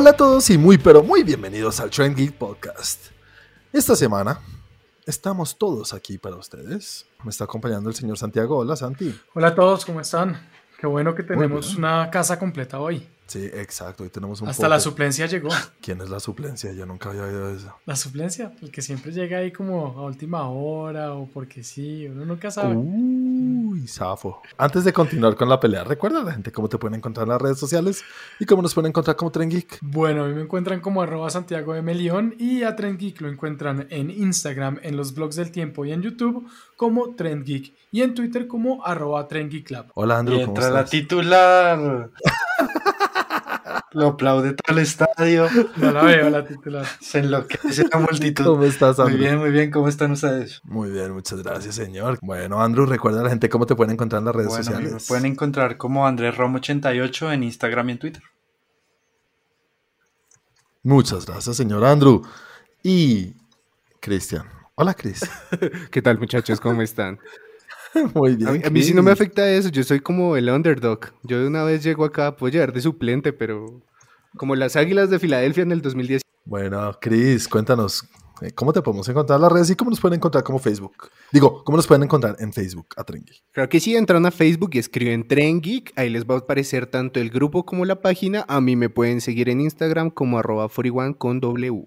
Hola a todos y muy pero muy bienvenidos al Trend Geek Podcast. Esta semana estamos todos aquí para ustedes. Me está acompañando el señor Santiago. Hola Santi. Hola a todos, ¿cómo están? Qué bueno que tenemos una casa completa hoy. Sí, exacto. Hoy tenemos un Hasta la suplencia llegó. ¿Quién es la suplencia? Yo nunca había oído eso. La suplencia, el que siempre llega ahí como a última hora o porque sí, uno nunca sabe. Uy, zafo. Antes de continuar con la pelea, recuerda a la gente cómo te pueden encontrar en las redes sociales y cómo nos pueden encontrar como Tren Geek. Bueno, a mí me encuentran como arroba Santiago de Melión y a Trend Geek lo encuentran en Instagram, en los blogs del tiempo y en YouTube como Trend Geek y en Twitter como arroba Trend Geek Lab. Hola Andrew, Y ¿cómo entra la estás? titular. Lo aplaude todo el estadio. No la veo la titular. Se enloquece la multitud. ¿Cómo estás, Muy Andrew? bien, muy bien. ¿Cómo están ustedes? Muy bien, muchas gracias, señor. Bueno, Andrew, recuerda a la gente cómo te pueden encontrar en las redes Bueno, sociales. me pueden encontrar como Andrés Rom88 en Instagram y en Twitter. Muchas gracias, señor Andrew. Y Cristian. Hola, Cris. ¿Qué tal, muchachos? ¿Cómo están? Muy bien. A mí, a mí sí no me afecta eso, yo soy como el underdog. Yo de una vez llego acá, puedo llegar de suplente, pero como las Águilas de Filadelfia en el 2010. Bueno, Cris, cuéntanos. eh, ¿Cómo te podemos encontrar en las redes y cómo nos pueden encontrar como Facebook? Digo, ¿cómo nos pueden encontrar en Facebook a Trengi? Claro que sí, entran a Facebook y escriben Tren Geek, ahí les va a aparecer tanto el grupo como la página. A mí me pueden seguir en Instagram como arroba 41 con W.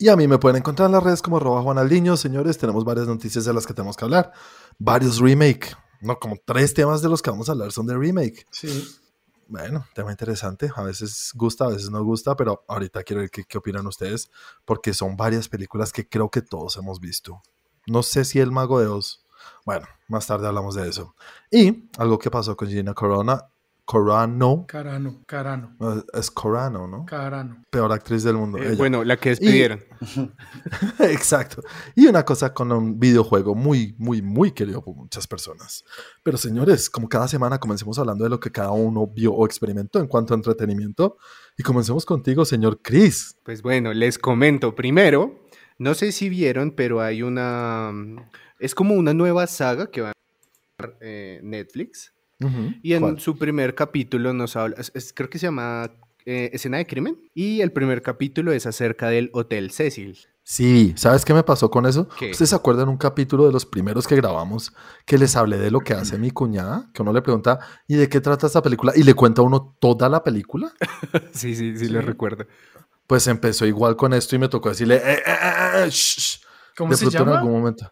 Y a mí me pueden encontrar en las redes como arroba Juan Aldiño. Señores, tenemos varias noticias de las que tenemos que hablar. Varios remake. No, como tres temas de los que vamos a hablar son de remake. Sí. Bueno, tema interesante. A veces gusta, a veces no gusta, pero ahorita quiero ver qué, qué opinan ustedes, porque son varias películas que creo que todos hemos visto. No sé si El Mago de Oz. Bueno, más tarde hablamos de eso. Y algo que pasó con Gina Corona. Corano. Carano, Carano, Es Corano, ¿no? Carano. Peor actriz del mundo. Eh, ella. bueno, la que despidieron. Exacto. Y una cosa con un videojuego muy, muy, muy querido por muchas personas. Pero señores, como cada semana comencemos hablando de lo que cada uno vio o experimentó en cuanto a entretenimiento. Y comencemos contigo, señor Chris. Pues bueno, les comento primero, no sé si vieron, pero hay una... Es como una nueva saga que va a eh, Netflix. Y en ¿Cuál? su primer capítulo nos habla, es- es- creo que se llama eh, Escena de Crimen. Y el primer capítulo es acerca del Hotel Cecil. Sí, ¿sabes qué me pasó con eso? ¿Qué? ¿Ustedes se acuerdan un capítulo de los primeros que grabamos que les hablé de lo que hace mi cuñada? Que uno le pregunta, ¿y de qué trata esta película? Y le cuenta a uno toda la película. sí, sí, sí, lo recuerdo. Pues empezó igual con esto y me tocó decirle, eh, eh, shh, shh". ¿Cómo de se pronto en llama? algún momento.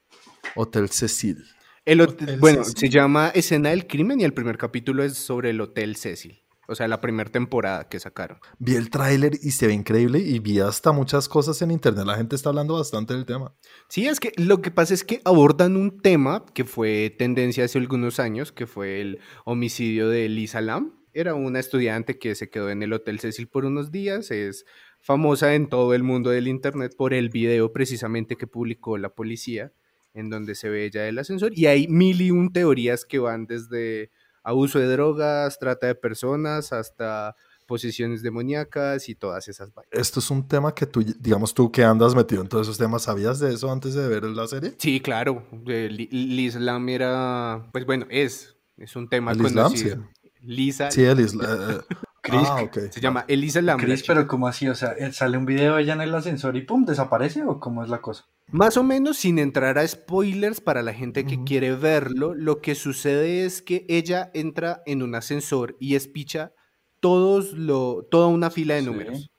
Hotel Cecil. El hot- Hotel bueno, Cecil. se llama Escena del Crimen y el primer capítulo es sobre el Hotel Cecil. O sea, la primera temporada que sacaron. Vi el tráiler y se ve increíble y vi hasta muchas cosas en internet. La gente está hablando bastante del tema. Sí, es que lo que pasa es que abordan un tema que fue tendencia hace algunos años, que fue el homicidio de Lisa Lam. Era una estudiante que se quedó en el Hotel Cecil por unos días, es famosa en todo el mundo del Internet por el video precisamente que publicó la policía, en donde se ve ella del ascensor. Y hay mil y un teorías que van desde abuso de drogas, trata de personas, hasta posesiones demoníacas y todas esas vainas. Esto es un tema que tú, digamos tú que andas metido en todos esos temas, ¿sabías de eso antes de ver la serie? Sí, claro. eh, Li- Liz Lam era, pues bueno, es, es un tema ¿El Islam? conocido. Lisa Sí, el isla. eh, eh. Chris, ah, ok. se llama Elisa Lam. la Chris, pero ¿cómo así? O sea, ¿eh, ¿sale un video de ella en el ascensor y pum, desaparece o cómo es la cosa? Más o menos sin entrar a spoilers para la gente que quiere verlo, lo que sucede es que ella entra en un ascensor y espicha todos lo, toda una fila de Sí. números.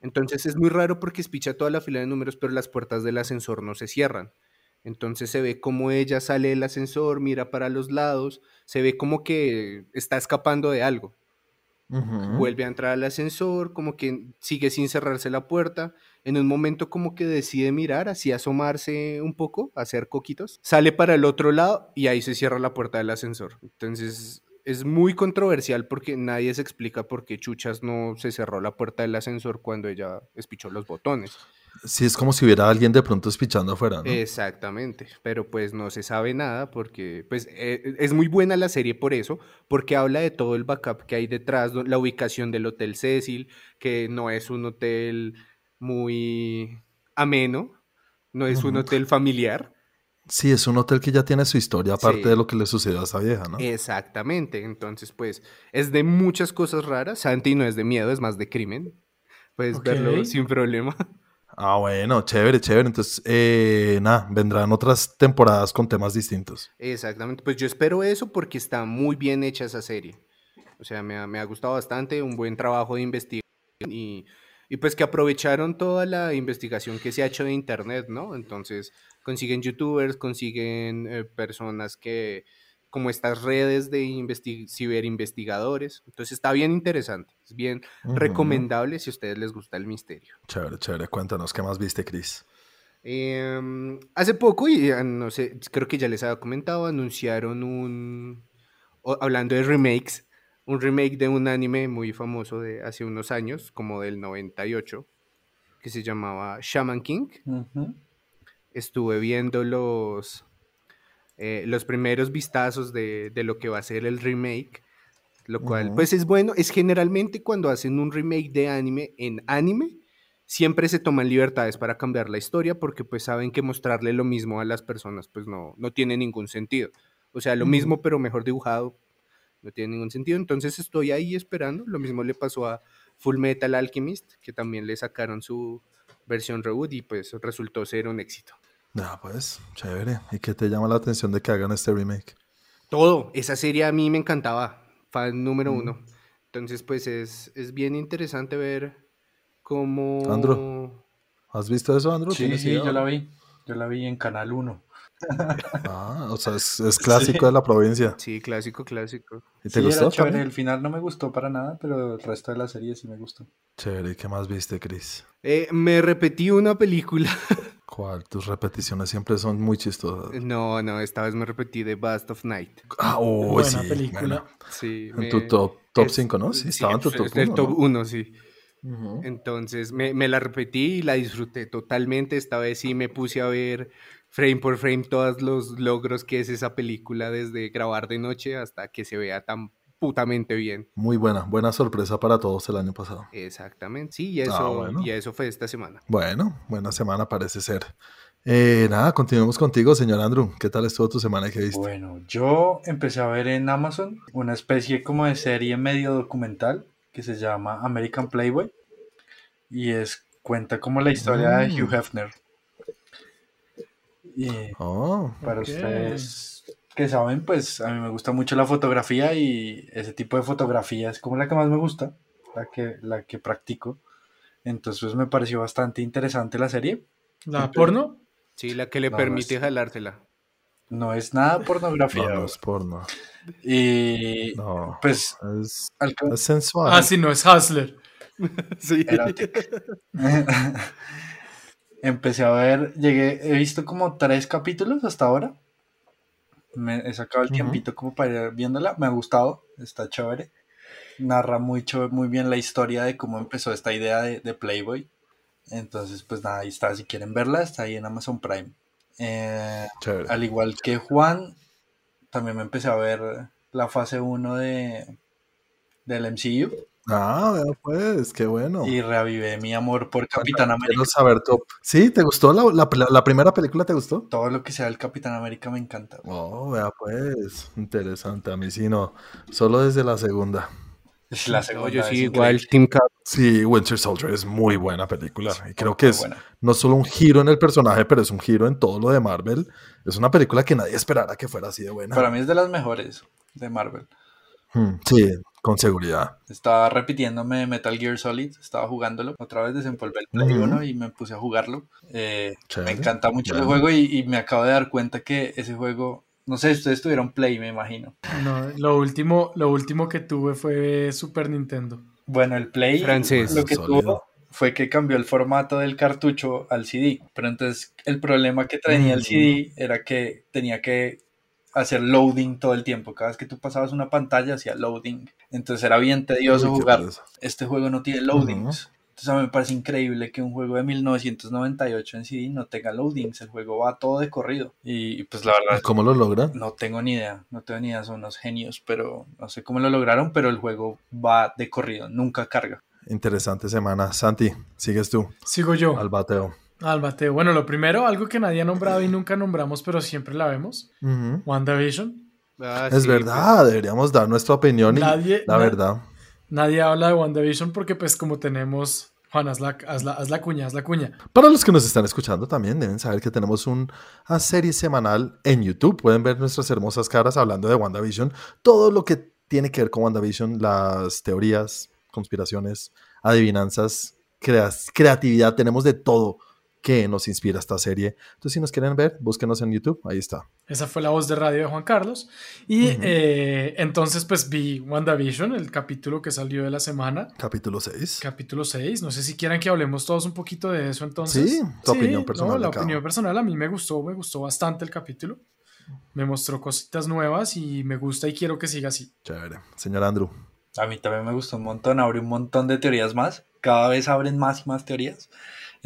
Entonces es muy raro porque espicha toda la fila de números, pero las puertas del ascensor no se cierran. Entonces se ve como ella sale del ascensor, mira para los lados, se ve como que está escapando de algo. Vuelve a entrar al ascensor, como que sigue sin cerrarse la puerta. En un momento como que decide mirar, así asomarse un poco, hacer coquitos. Sale para el otro lado y ahí se cierra la puerta del ascensor. Entonces es muy controversial porque nadie se explica por qué Chuchas no se cerró la puerta del ascensor cuando ella espichó los botones. Sí, es como si hubiera alguien de pronto espichando afuera, ¿no? Exactamente, pero pues no se sabe nada porque pues eh, es muy buena la serie por eso, porque habla de todo el backup que hay detrás, la ubicación del Hotel Cecil, que no es un hotel muy ameno, no es un hotel familiar, Sí, es un hotel que ya tiene su historia aparte Sí. de lo que le sucedió a esa vieja, ¿no? Exactamente. Entonces, pues, es de muchas cosas raras. Santi no es de miedo, es más de crimen. Puedes verlo sin problema. Ah, bueno, chévere, chévere. Entonces, eh, nada, vendrán otras temporadas con temas distintos. Exactamente. Pues yo espero eso porque está muy bien hecha esa serie. O sea, me ha, me ha gustado bastante, un buen trabajo de investigación y, y pues que aprovecharon toda la investigación que se ha hecho de internet, ¿no? Entonces consiguen youtubers, consiguen eh, personas que, como estas redes de investi- ciberinvestigadores. Entonces está bien interesante, es bien recomendable si a ustedes les gusta el misterio. Chévere, chévere. Cuéntanos, ¿qué más viste, Chris? Em, hace poco, y eh, no sé, creo que ya les había comentado, anunciaron un, o- hablando de remakes, un remake de un anime muy famoso de hace unos años, como del 98, que se llamaba Shaman King. Estuve viendo los, eh, los primeros vistazos de, de lo que va a ser el remake, lo cual, pues es bueno, es generalmente cuando hacen un remake de anime en anime, siempre se toman libertades para cambiar la historia porque pues saben que mostrarle lo mismo a las personas pues no, no tiene ningún sentido. O sea, lo mismo pero mejor dibujado no tiene ningún sentido. Entonces estoy ahí esperando. Lo mismo le pasó a Full Metal Alchemist, que también le sacaron su versión reboot y pues resultó ser un éxito. Ah, pues, chévere. ¿Y qué te llama la atención de que hagan este remake? Todo, esa serie a mí me encantaba, fan número Mm. uno. Entonces, pues es, es bien interesante ver cómo... Andro. ¿Has visto eso, Andrew? Sí, ¿Tienes sí, idea? yo la vi. Yo la vi en Canal 1. Ah, o sea, es, es clásico de la provincia. Sí, clásico, clásico. ¿Y te Sí, gustó era chévere. El final no me gustó para nada, pero el resto de la serie sí me gustó. Chévere. ¿Y qué más viste, Chris? Eh, me repetí una película. ¿Cuál? Tus repeticiones siempre son muy chistosas. No, no, esta vez me repetí de Bast of Night. Ah, oh, Buena sí. película. bueno. Sí, En me- tu top, top es- 5, ¿no? Sí, estaba en tu top es del 1. top 1, sí. Entonces me, me la repetí y la disfruté totalmente. Esta vez sí me puse a ver frame por frame todos los logros que es esa película, desde grabar de noche hasta que se vea tan putamente bien. Muy buena, buena sorpresa para todos el año pasado. Exactamente, sí, y eso, Ah, bueno. y eso fue esta semana. Bueno, buena semana parece ser. Eh, nada, continuemos contigo, señor Andrew. ¿Qué tal estuvo tu semana y qué viste? Bueno, yo empecé a ver en Amazon una especie como de serie medio documental que se llama American Playboy y es cuenta como la historia de Mm. Hugh Hefner. Y Oh, para ustedes que saben, pues a mí me gusta mucho la fotografía y ese tipo de fotografía es como la que más me gusta, la que, la que practico. Entonces pues, me pareció bastante interesante la serie. ¿La porno? Sí, la que le No, permite es- jalársela. No es nada pornografía. no, no es porno. Y No, pues es, al ca- es sensual. Ah, sí, no, es Hustler. Sí. Empecé a ver, llegué, he visto como tres capítulos hasta ahora. Me he sacado el tiempito como para ir viéndola. Me ha gustado, está chévere. Narra muy, chévere- muy bien la historia de cómo empezó esta idea de, de Playboy. Entonces, pues nada, ahí está. Si quieren verla, está ahí en Amazon Prime. Eh, al igual que Juan, también me empecé a ver la fase 1 de, del MCU Ah, vea pues, qué bueno. y reavivé mi amor por Capitán América. Quiero saber tu... ¿Sí? ¿Te gustó la, la, la primera película? ¿Te gustó? Todo lo que sea el Capitán América me encanta. Oh, vea pues, interesante. A mí sí no, solo desde la segunda. Es la No, segunda. yo sí, igual, Team Cap. Sí, Winter Soldier es muy buena película. Y creo que es buena. no solo un giro en el personaje, pero es un giro en todo lo de Marvel. Es una película que nadie esperara que fuera así de buena. Para mí es de las mejores de Marvel. Hmm, sí, con seguridad. Estaba repitiéndome Metal Gear Solid, estaba jugándolo. Otra vez desempolvé el Play Ujú. 1 y me puse a jugarlo. Eh, me encanta mucho el juego y, y me acabo de dar cuenta que ese juego, no sé, ustedes tuvieron Play, me imagino. No, lo último, lo último que tuve fue Super Nintendo. Bueno, el Play Francés. lo que Sólido. tuvo fue que cambió el formato del cartucho al CD. Pero entonces el problema que tenía el Mm. CD era que tenía que hacer loading todo el tiempo. Cada vez que tú pasabas una pantalla hacía loading. Entonces era bien tedioso Uy, jugar. Este juego no tiene loadings. Entonces a mí me parece increíble que un juego de 1998 en CD no tenga loadings. El juego va todo de corrido. Y, y, pues la verdad ¿Y ¿Cómo lo logran? no tengo ni idea, no tengo ni idea, son unos genios, pero no sé cómo lo lograron, pero el juego va de corrido, nunca carga. Interesante semana. Santi, sigues tú Sigo yo. al bateo. Al Mateo. Bueno, lo primero, algo que nadie ha nombrado y nunca nombramos, pero siempre la vemos. Ujú. WandaVision. Ah, Es sí, verdad, deberíamos dar nuestra opinión y Nadie- la na- verdad. Nadie habla de WandaVision porque pues como tenemos... Juan, haz la, haz la, haz la cuña, haz la cuña. Para los que nos están escuchando también deben saber que tenemos una serie semanal en YouTube. Pueden ver nuestras hermosas caras hablando de WandaVision. Todo lo que tiene que ver con WandaVision, las teorías, conspiraciones, adivinanzas, crea- creatividad. Tenemos de todo que nos inspira esta serie. Entonces, si nos quieren ver, búsquenos en YouTube. Ahí está. Esa fue la voz de radio de Juan Carlos. Y Ujú. eh, entonces pues vi WandaVision, el capítulo que salió de la semana. Capítulo 6. Capítulo 6. No sé si quieran que hablemos todos un poquito de eso entonces. Sí, tu opinión personal No, la cada opinión personal a mí me gustó, me gustó bastante el capítulo. Me mostró cositas nuevas y me gusta y quiero que siga así. Chévere. Señor Andrew. A mí también me gustó un montón, abre un montón de teorías más. Cada vez abren más y más teorías.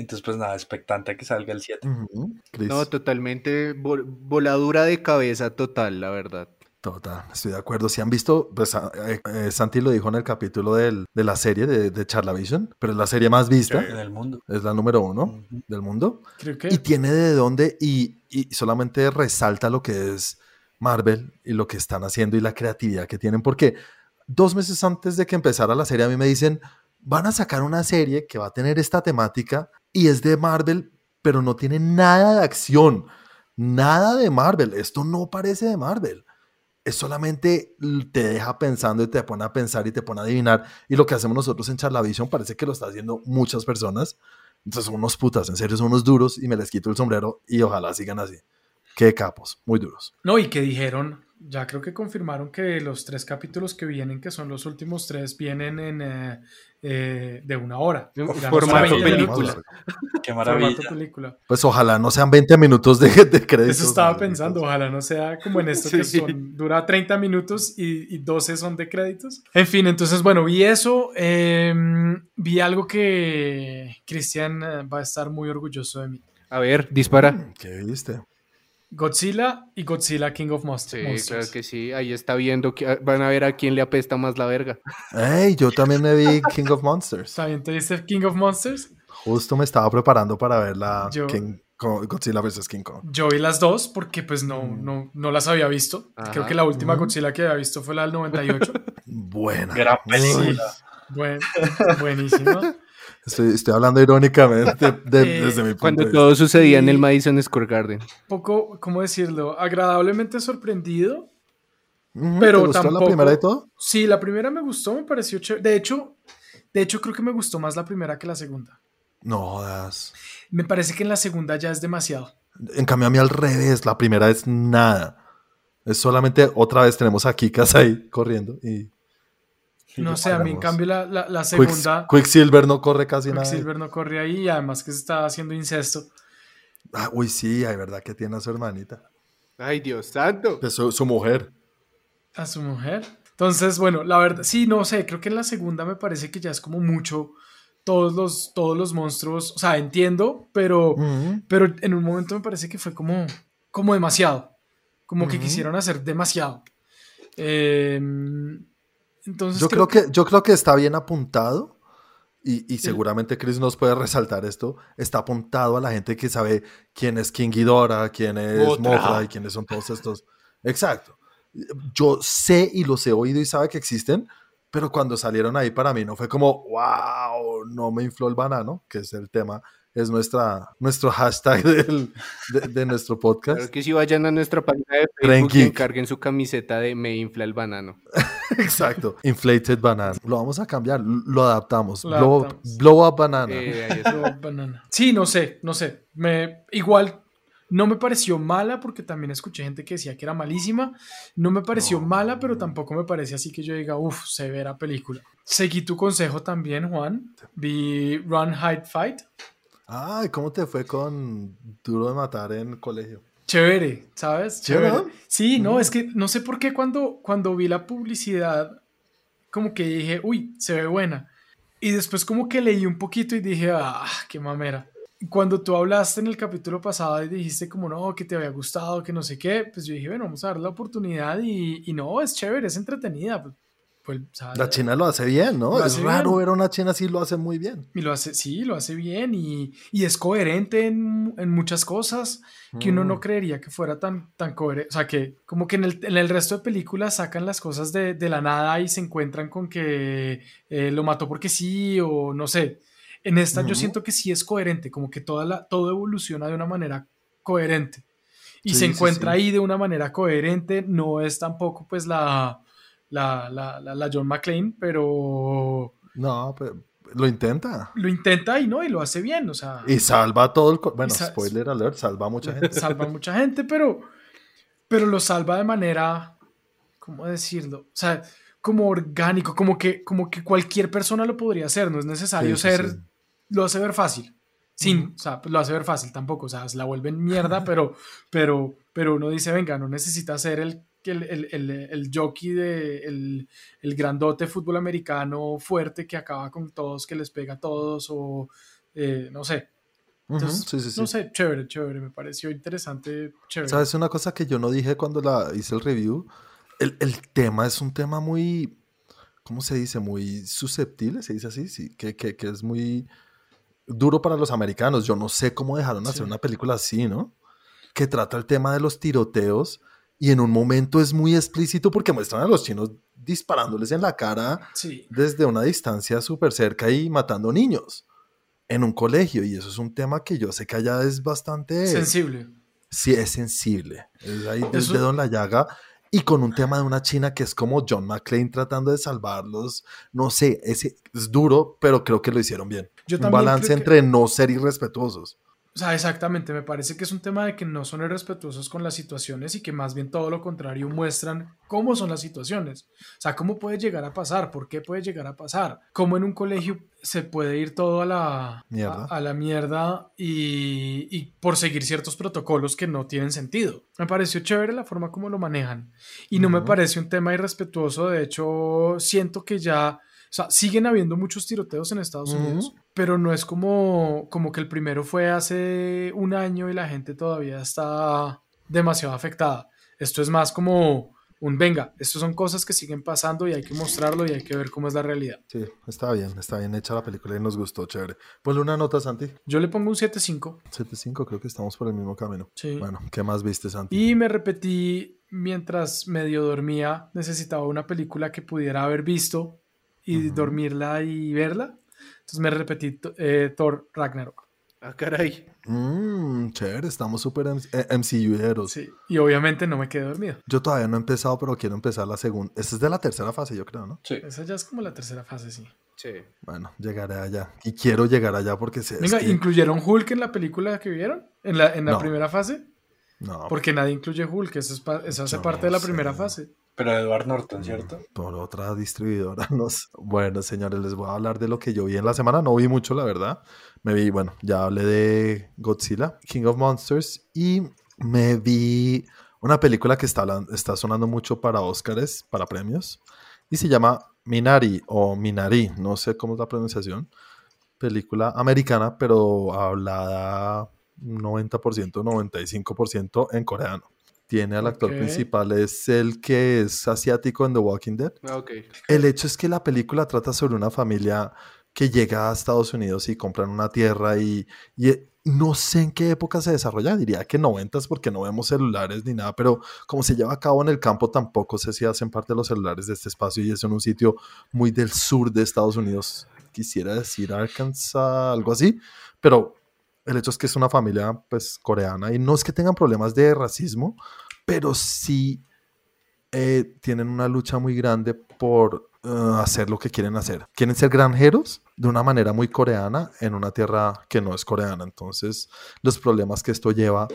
Entonces, pues nada, expectante a que salga el 7. Ujú. Chris. No, totalmente vol- voladura de cabeza total, la verdad. Total, estoy de acuerdo. Si han visto, pues a- eh, eh, Santi lo dijo en el capítulo del- de la serie de, de Charlavision, pero es la serie más vista, En el mundo. es la número uno del mundo, Creo que y tiene de dónde, y, y solamente resalta lo que es Marvel y lo que están haciendo y la creatividad que tienen, porque dos meses antes de que empezara la serie a mí me dicen, van a sacar una serie que va a tener esta temática y es de Marvel, pero no tiene nada de acción, nada de Marvel, esto no parece de Marvel es solamente te deja pensando y te pone a pensar y te pone a adivinar. Y lo que hacemos nosotros en Charlavision parece que lo está haciendo muchas personas. Entonces son unos putas, en serio son unos duros y me les quito el sombrero y ojalá sigan así. Qué capos, muy duros. No, y que dijeron, ya creo que confirmaron que los tres capítulos que vienen, que son los últimos tres, vienen en eh, eh, de una hora. Formato 20 película. Qué formato maravilla. película. Pues ojalá no sean 20 minutos de, de créditos. Eso estaba pensando, ojalá no sea como en esto que son, dura 30 minutos y, y 12 son de créditos. En fin, entonces, bueno, vi eso, eh, vi algo que Cristian eh, va a estar muy orgulloso de mí. A ver, dispara. ¿Qué viste? Godzilla y Godzilla King of Monst- Sí, Monsters. claro que sí. Ahí está viendo que van a ver a quién le apesta más la verga. Ey, yo también me vi King of Monsters. ¿También te viste King of Monsters? Justo me estaba preparando para ver la Yo- King, Godzilla vs. King Kong. Yo vi las dos porque pues no, no, no las había visto. Ajá. Creo que la última Ujú. Godzilla que había visto fue la del 98. Buena. Gran película. Buen, buenísima. Estoy, estoy hablando irónicamente de- Eh, desde mi punto Cuando de vista. todo sucedía en el Madison Square Garden. Poco, ¿cómo decirlo? Agradablemente sorprendido. Pero ¿Te gustó tampoco- la primera de todo? Sí, la primera me gustó, me pareció chévere. De hecho, de hecho creo que me gustó más la primera que la segunda. No jodas. Me parece que en la segunda ya es demasiado. En cambio, a mí al revés, la primera es nada. Es solamente otra vez tenemos a Kikas ahí corriendo y No sé, a mí en cambio la, la, la Quicks- segunda, Quicksilver no corre casi nada. Quicksilver no corre ahí y además que se está haciendo incesto. Ah, uy, sí, hay verdad que tiene a su hermanita. Ay, Dios santo. De su, su mujer. a su mujer. Entonces, bueno, la verdad, sí, no sé, creo que en la segunda me parece que ya es como mucho todos los, todos los monstruos, o sea, entiendo, pero, pero en un momento me parece que fue como, como demasiado, como que quisieron hacer demasiado. Eh, entonces, Yo creo que, yo creo que está bien apuntado. Y, y seguramente Chris nos puede resaltar esto. Está apuntado a la gente que sabe quién es King Ghidorah, quién es. Mothra y quiénes son todos estos. Exacto. Yo sé y los he oído y sabe que existen, pero cuando salieron ahí para mí no fue como, wow, no me infló el banano, que es el tema, es nuestra, nuestro hashtag del- de, de nuestro podcast. Claro que si vayan a nuestra página de Facebook y encarguen su camiseta de Me infla el banano. Exacto. Inflated banana. Lo vamos a cambiar, lo adaptamos. Lo blow, adaptamos. blow up banana. Eh, está. Pero banana. Sí, no sé, no sé. Me, igual no me pareció mala porque también escuché gente que decía que era malísima. No me pareció No. mala, pero tampoco me parece así que yo diga, uff, severa película. Seguí tu consejo también, Juan. Vi Run, Hide, Fight. Ay, ¿cómo te fue con Duro de Matar en colegio? Chévere, ¿sabes? ¿Chévere? Chévere. Sí, no, es que no sé por qué cuando, cuando vi la publicidad, como que dije, uy, se ve buena. Y después como que leí un poquito y dije, ah, qué mamera. Cuando tú hablaste en el capítulo pasado y dijiste como no, que te había gustado, que no sé qué, pues yo dije, bueno, vamos a dar la oportunidad y, y no, es chévere, es entretenida. O sea, La China lo hace bien, ¿no? Es raro bien. ver a una China así lo hace muy bien. Y lo hace, sí, lo hace bien y, y es coherente en, en muchas cosas que uno no Mm. creería que fuera tan, tan coherente. O sea, que como que en el, en el resto de películas sacan las cosas de, de la nada y se encuentran con que eh, lo mató porque sí o no sé. En esta yo siento que sí es coherente, como que toda la, todo evoluciona de una manera coherente. Y Sí, se sí, encuentra sí. ahí de una manera coherente. No es tampoco pues la, la, la, la, la John McClane, pero No, pero lo intenta. lo intenta y no, y lo hace bien. O sea, Y salva todo el... Bueno, spoiler alert, salva a mucha gente. salva a mucha gente, pero, pero lo salva de manera, ¿cómo decirlo? O sea, como orgánico, como que, como que cualquier persona lo podría hacer, no es necesario Sí, ser, sí. lo hace ver fácil. Sin, o sea, lo hace ver fácil tampoco, o sea, se la vuelven mierda, pero, pero, pero uno dice, venga, no necesita ser el, el, el, el, el jockey de el, el grandote fútbol americano fuerte que acaba con todos, que les pega a todos, o eh, no sé, entonces, sí, sí, sí. no sé, chévere, chévere, me pareció interesante, chévere. ¿Sabes una cosa que yo no dije cuando la hice el review? El, el tema es un tema muy, ¿cómo se dice? Muy susceptible, se dice así, sí, que, que, que es muy duro para los americanos. Yo no sé cómo dejaron hacer una película así, ¿no? Que trata el tema de los tiroteos y en un momento es muy explícito porque muestran a los chinos disparándoles en la cara Sí, desde una distancia súper cerca y matando niños en un colegio. Y eso es un tema que yo sé que allá es bastante sensible. sí es sensible. Es ahí el Eso- dedo en la llaga. Y con un tema de una china que es como John McClane tratando de salvarlos. No sé, ese es duro, pero creo que lo hicieron bien. Yo un balance que- entre no ser irrespetuosos. O sea, exactamente, me parece que es un tema de que no son irrespetuosos con las situaciones y que más bien todo lo contrario muestran cómo son las situaciones. O sea, cómo puede llegar a pasar, por qué puede llegar a pasar, cómo en un colegio se puede ir todo a la Mierda. A, a la mierda y, y por seguir ciertos protocolos que no tienen sentido. Me pareció chévere la forma como lo manejan y no me parece un tema irrespetuoso, de hecho siento que ya... O sea, siguen habiendo muchos tiroteos en Estados. Unidos, pero no es como, como que el primero fue hace un año y la gente todavía está demasiado afectada. Esto es más como un venga, estas son cosas que siguen pasando y hay que mostrarlo y hay que ver cómo es la realidad. Sí, está bien, está bien hecha la película y nos gustó, chévere. Ponle una nota, Santi. Yo le pongo un 7.5. 7.5, creo que estamos por el mismo camino. Sí. Bueno, ¿qué más viste, Santi? Y me repetí mientras medio dormía, necesitaba una película que pudiera haber visto y dormirla y verla. Entonces me repetí eh, Thor Ragnarok. Ah, caray. Mmm, chévere, estamos súper MCU-eros. Sí. Y obviamente no me quedé dormido. Yo todavía no he empezado, pero quiero empezar la segunda. Esta es de la tercera fase, yo creo, ¿no? Sí. Esa ya es como la tercera fase, sí. Sí. Bueno, llegaré allá. Y quiero llegar allá porque sé. es Venga, que- ¿incluyeron Hulk en la película que vieron? ¿En la, en la No. primera fase? No, Porque nadie incluye Hulk, eso, es pa- eso hace parte de la primera fase. Pero Edward Norton, ¿cierto? por otra distribuidora. No sé. Bueno, señores, les voy a hablar de lo que yo vi en la semana. No vi mucho, la verdad. Me vi, bueno, ya hablé de Godzilla, King of Monsters, y me vi una película que está, está sonando mucho para Oscars, para premios, y se llama Minari o Minari, no sé cómo es la pronunciación. Película americana, pero hablada 90%, 95% en coreano. Tiene al actor principal, es el que es asiático en The Walking Dead. Ah. El hecho es que la película trata sobre una familia que llega a Estados Unidos y compran una tierra y, y, eh, no sé en qué época se desarrolla, diría que noventas porque no vemos celulares ni nada, pero como se lleva a cabo en el campo tampoco sé si hacen parte de los celulares de este espacio y es en un sitio muy del sur de Estados Unidos, quisiera decir Arkansas, algo así, pero el hecho es que es una familia pues coreana y no es que tengan problemas de racismo, pero sí eh, tienen una lucha muy grande por eh, hacer lo que quieren hacer. Quieren ser granjeros de una manera muy coreana en una tierra que no es coreana. Entonces, los problemas que esto lleva,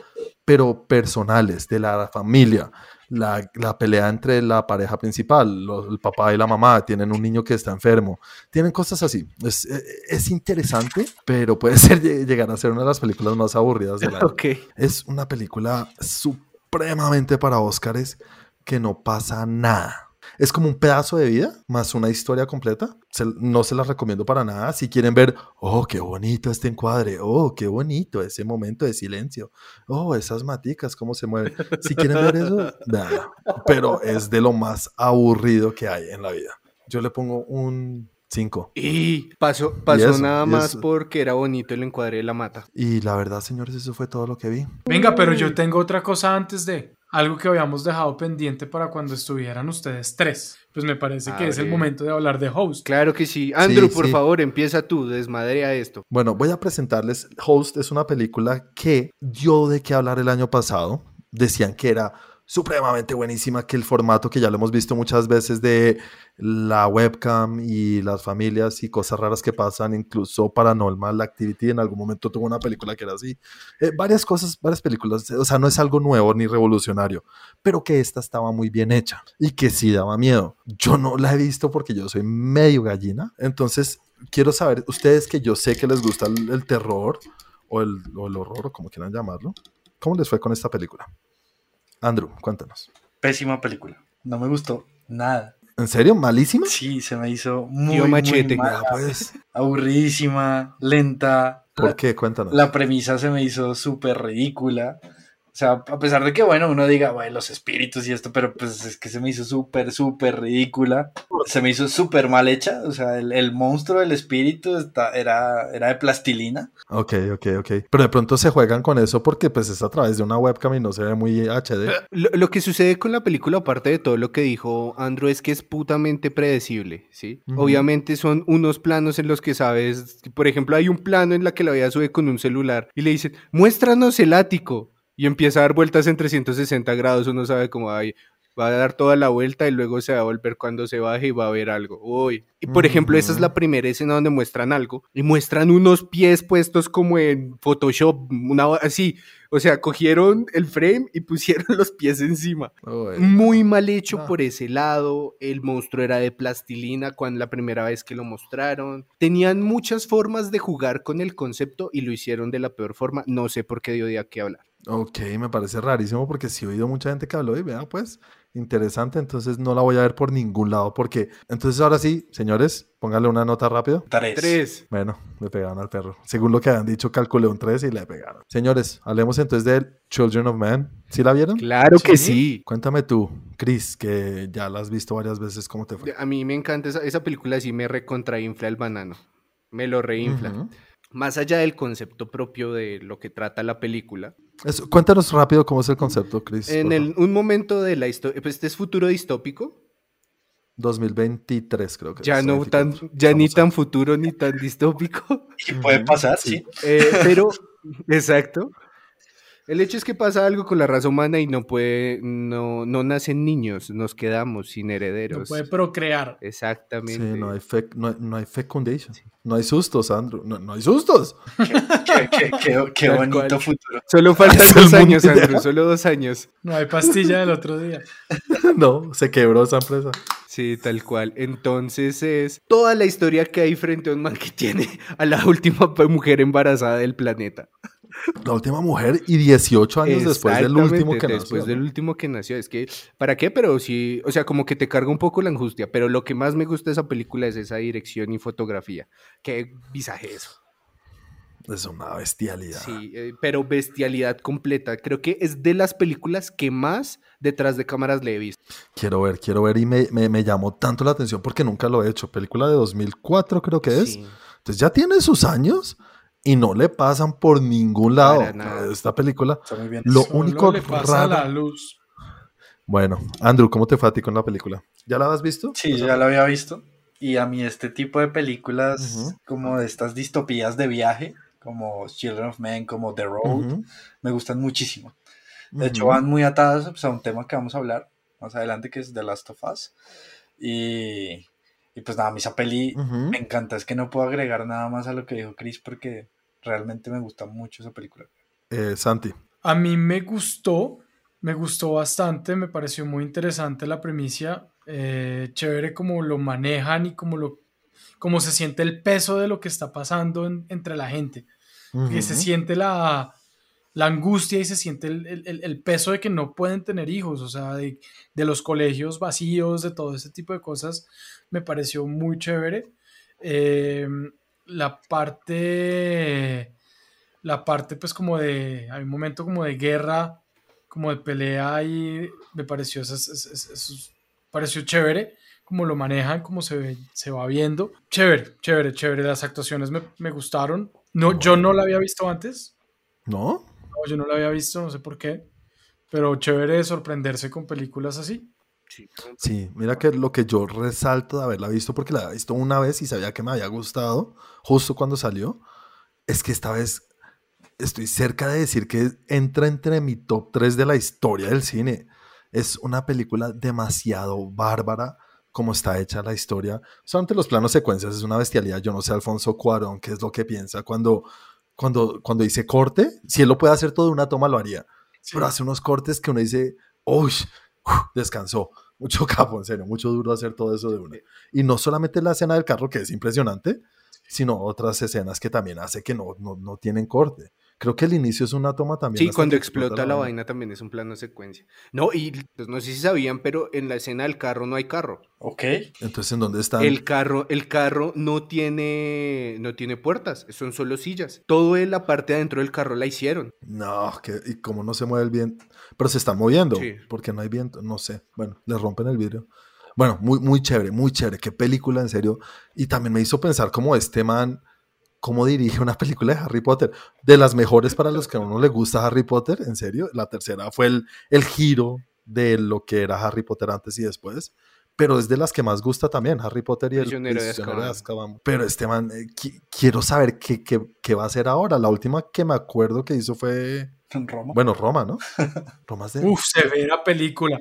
pero personales, de la familia, la, la pelea entre la pareja principal, el papá y la mamá, tienen un niño que está enfermo, tienen cosas así. Es, eh, es interesante, pero puede ser lle- llegar a ser una de las películas más aburridas del año. Es una película supremamente para Óscares que no pasa nada. Es como un pedazo de vida más una historia completa. Se- no se las recomiendo para nada. Si quieren ver, oh, qué bonito este encuadre, oh, qué bonito ese momento de silencio, oh, esas maticas, cómo se mueven. Si quieren ver eso, nada. Pero es de lo más aburrido que hay en la vida. Yo le pongo un 5. Y pasó, pasó eso, nada más porque era bonito el encuadre de la mata. Y la verdad, señores, eso fue todo lo que vi. Venga, pero yo tengo otra cosa antes de algo que habíamos dejado pendiente para cuando estuvieran ustedes tres. Pues me parece A que es el momento de hablar de host. Claro que sí. Andrew, por sí. favor, empieza tú, desmadrea esto. Bueno, voy a presentarles Host es una película que dio de qué hablar el año pasado. Decían que era supremamente buenísima, que el formato que ya lo hemos visto muchas veces de la webcam y las familias y cosas raras que pasan, incluso Paranormal Activity en algún momento tuvo una película que era así. Eh, varias cosas, varias películas, o sea, no es algo nuevo ni revolucionario, pero que esta estaba muy bien hecha y que sí daba miedo. Yo no la he visto porque yo soy medio gallina, entonces quiero saber, ustedes que yo sé que les gusta el, el terror o el, o el horror o como quieran llamarlo, ¿cómo les fue con esta película? Andrew, cuéntanos. Pésima película. No me gustó nada. ¿En serio? ¿Malísima? Sí, se me hizo muy, muy Machete. mala, Ah, pues, aburridísima, lenta. ¿por La, qué? Cuéntanos. la premisa se me hizo súper ridícula. O sea, a pesar de que, bueno, uno diga, bueno, los espíritus y esto, pero pues es que se me hizo súper, súper ridícula. Se me hizo súper mal hecha. O sea, el, el monstruo del espíritu está, era, era de plastilina. Ok, ok, ok. Pero de pronto se juegan con eso porque pues es a través de una webcam y no se ve muy HD. Lo, lo que sucede con la película, aparte de todo lo que dijo Andrew, es que es putamente predecible, ¿sí? Obviamente son unos planos en los que sabes, por ejemplo, hay un plano en la que la vida sube con un celular y le dicen, muéstranos el ático. Y empieza a dar vueltas en 360 grados, uno sabe cómo va a dar toda la vuelta y luego se va a volver cuando se baje y va a ver algo. Uy. Y por ejemplo, esa es la Ujú. primera escena donde muestran algo y muestran unos pies puestos como en Photoshop, una así. O sea, cogieron el frame y pusieron los pies encima. Uy. Muy mal hecho por ese lado. El monstruo era de plastilina cuando la primera vez que lo mostraron. Tenían muchas formas de jugar con el concepto y lo hicieron de la peor forma. No sé por qué dio de qué hablar. Ok, me parece rarísimo porque sí he oído mucha gente que habló y vea, pues, interesante, entonces no la voy a ver por ningún lado porque, entonces ahora sí, señores, póngale una nota rápido. Tres. Tres. Bueno, le pegaron al perro. Según lo que habían dicho, calculé un 3 y le pegaron. Señores, hablemos entonces de Children of Man. ¿Sí la vieron? Claro que Sí. sí. Cuéntame tú, Chris, que ya la has visto varias veces, ¿cómo te fue? A mí me encanta esa, esa película, sí me recontrainfla el banano. Me lo reinfla. Ujú. Más allá del concepto propio de lo que trata la película, Eso, cuéntanos rápido cómo es el concepto, Chris. en el- un momento de la historia, pues este es futuro distópico, 2023 creo que ya es, no tan, ya ni Vamos tan futuro ni tan distópico. Y puede pasar, sí. sí. Eh, pero, exacto. El hecho es que pasa algo con la raza humana y no puede, no, no nacen niños, nos quedamos sin No herederos. puede procrear. Exactamente. Sí, no hay, fec- no, hay, no hay fecundation. No hay sustos, Andrew. No, no hay sustos. Qué, qué- qué- bonito cual. futuro. Solo faltan dos años, Andrew, solo dos años. No hay pastilla del otro día. no, se quebró esa empresa. Sí, tal cual. Entonces es toda la historia que hay frente a un man que tiene a la última mujer embarazada del planeta. La última mujer y 18 años después del último que nació. Después del último que nació. Es que, ¿para qué? Pero sí, o sea, como que te carga un poco la angustia. Pero lo que más me gusta de esa película es esa dirección y fotografía. Qué visaje eso. Es una bestialidad. Sí, eh, pero bestialidad completa. Creo que es de las películas que más detrás de cámaras le he visto. Quiero ver, quiero ver y me, me, me llamó tanto la atención porque nunca lo he hecho. Película de 2004 creo que es. Sí. Entonces ya tiene sus años y no le pasan por ningún lado. Nada. Esta película. Está muy bien. Lo Solo único le pasa raro- la luz. Bueno, Andrew, ¿cómo te fue a ti con la película? ¿Ya la has visto? Sí, yo ya lo había visto. Y a mí este tipo de películas, Ujú. como de estas distopías de viaje, como Children of Men, como The Road, Ujú, me gustan muchísimo. De hecho, ujú. van muy atadas pues, a un tema que vamos a hablar más adelante, que es The Last of Us. Y, y pues nada, a mí esa peli me encanta. Es que no puedo agregar nada más a lo que dijo Chris porque realmente me gusta mucho esa película. Eh, Santi. A mí me gustó, me gustó bastante, me pareció muy interesante la premisa, eh, chévere como lo manejan y como lo como se siente el peso de lo que está pasando en- entre la gente, que se Ujú. siente la, la angustia y se siente el, el- el- el peso de que no pueden tener hijos, o sea, de, de los colegios vacíos, de todo ese tipo de cosas, me pareció muy chévere. Eh, la parte, la parte pues como de, hay un momento como de guerra, como de pelea y me pareció, eso, eso- eso- eso pareció chévere, como lo manejan, como se, ve- se va viendo. Chévere, chévere, chévere. Las actuaciones me, me gustaron. No, yo no la había visto antes. ¿No? No, yo no la había visto, no sé por qué. Pero chévere sorprenderse con películas así. Sí. Mira que lo que yo resalto de haberla visto, porque la había visto una vez y sabía que me había gustado justo cuando salió, es que esta vez estoy cerca de decir que entra entre mi top 3 de la historia del cine. Es una película demasiado bárbara como está hecha la historia. Solamente los planos secuencias es una bestialidad. Yo no sé, Alfonso Cuarón, qué es lo que piensa cuando, cuando, cuando dice corte. Si él lo puede hacer todo de una toma, lo haría. Sí. Pero hace unos cortes que uno dice, uy, descansó. Mucho capo, en serio, mucho duro hacer todo eso de una. Y no solamente la escena del carro, que es impresionante, sino otras escenas que también hace que no, no, no tienen corte. Creo que el inicio es una toma también. Sí, cuando que explota la vaina también es un plano secuencia. No, y pues, no sé si sabían, pero en la escena del carro no hay carro. Ok. Entonces, ¿en dónde están? El carro, el carro no tiene, no tiene puertas, son solo sillas. Todo en la parte adentro del carro la hicieron. No, que, y cómo no se mueve el viento. Pero se están moviendo, Sí. porque no hay viento, no sé. Bueno, le rompen el vidrio. Bueno, muy, muy chévere, muy chévere. Qué película, en serio. Y también me hizo pensar cómo este man, cómo dirige una película de Harry Potter. De las mejores para los que a uno le gusta Harry Potter, en serio. La tercera fue el, el giro de lo que era Harry Potter antes y después. Pero es de las que más gusta también, Harry Potter y el Prisionero de Azkaban. Pero este man, eh, qui- quiero saber qué, qué, qué va a hacer ahora. La última que me acuerdo que hizo fue En Roma. bueno, Roma, ¿no? Roma es de... Uf, severa película.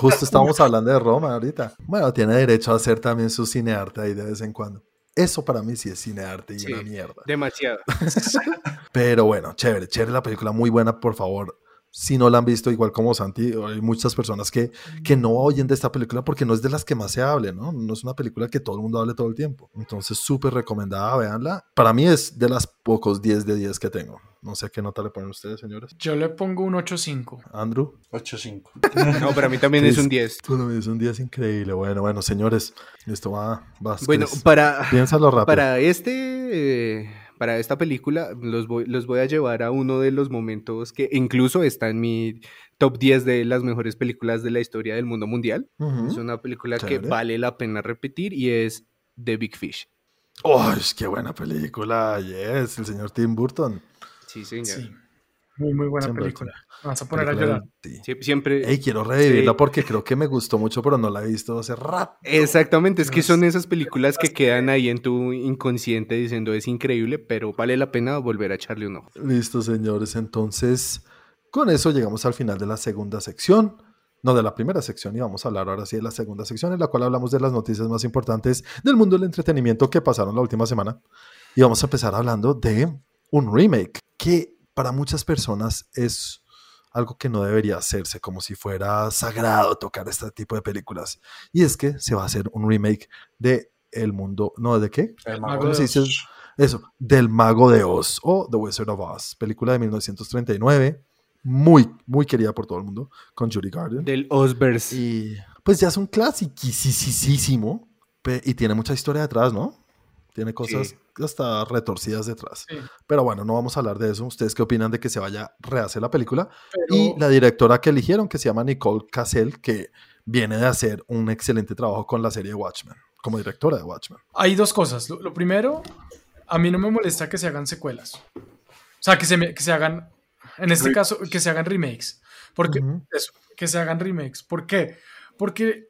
Justo estábamos hablando de Roma ahorita. Bueno, tiene derecho a hacer también su cinearte ahí de vez en cuando. Eso para mí sí es cinearte y Sí. una mierda. Demasiado. Pero bueno, chévere, chévere la película, muy buena, por favor. Si no la han visto, igual como Santi, hay muchas personas que, que no oyen de esta película porque no es de las que más se hable, ¿no? No es una película que todo el mundo hable todo el tiempo. Entonces, súper recomendada, véanla. Para mí es de las pocos 10 de 10 que tengo. No sé qué nota le ponen ustedes, señores. Yo le pongo un 8.5. Andrew. 8-5. No, para mí también es un 10. Tú no me dices un día es increíble. Bueno, bueno, señores, esto va, va Bueno, Chris. para, piénsalo rápido. para este, eh, para esta película, los voy, los voy a llevar a uno de los momentos que incluso está en mi top 10 de las mejores películas de la historia del mundo mundial. Es una película que vale la pena repetir y es The Big Fish. ¡Ay, qué buena película! Yes, el señor Tim Burton. Sí, señor. Sí. Muy, muy buena Tim película. Me vas a poner a llorar. sí. Sie- Siempre. Ey, quiero revivirla Sí. porque creo que me gustó mucho, pero no la he visto hace rato. Exactamente, es que son esas películas que quedan ahí en tu inconsciente diciendo es increíble, pero vale la pena volver a echarle un ojo. Listo, señores. Entonces, con eso llegamos al final de la segunda sección. No, de la primera sección y vamos a hablar ahora sí de la segunda sección en la cual hablamos de las noticias más importantes del mundo del entretenimiento que pasaron la última semana. Y vamos a empezar hablando de un remake que para muchas personas es algo que no debería hacerse, como si fuera sagrado tocar este tipo de películas. Y es que se va a hacer un remake de El Mundo, no, ¿de qué? El Mago ¿Cómo de se dice? Oz. Eso, del Mago de Oz o The Wizard of Oz, película de 1939, muy, muy querida por todo el mundo, con Judy Garland. Del Osverse. Y pues ya es un clasiquísimo y tiene mucha historia detrás, ¿no? Tiene cosas Sí. hasta retorcidas detrás. Sí. Pero bueno, no vamos a hablar de eso. ¿Ustedes qué opinan de que se vaya a rehacer la película? Pero Y la directora que eligieron, que se llama Nicole Cassell, que viene de hacer un excelente trabajo con la serie Watchmen, como directora de Watchmen. hay dos cosas. Lo, lo primero, a mí no me molesta que se hagan secuelas. O sea, que se, me- que se hagan, en este Re- caso, que se hagan remakes. Porque, Ujú. eso, que se hagan remakes. ¿Por qué? Porque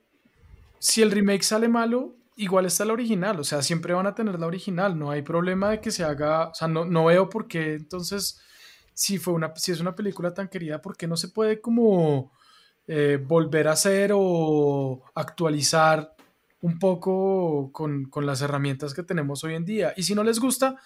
si el remake sale malo, igual está la original. O sea, siempre van a tener la original. No hay problema de que se haga. O sea, no, no veo por qué entonces, si, fue una, si es una película tan querida, ¿por qué no se puede como eh, volver a hacer o actualizar un poco con, con las herramientas que tenemos hoy en día? Y si no les gusta,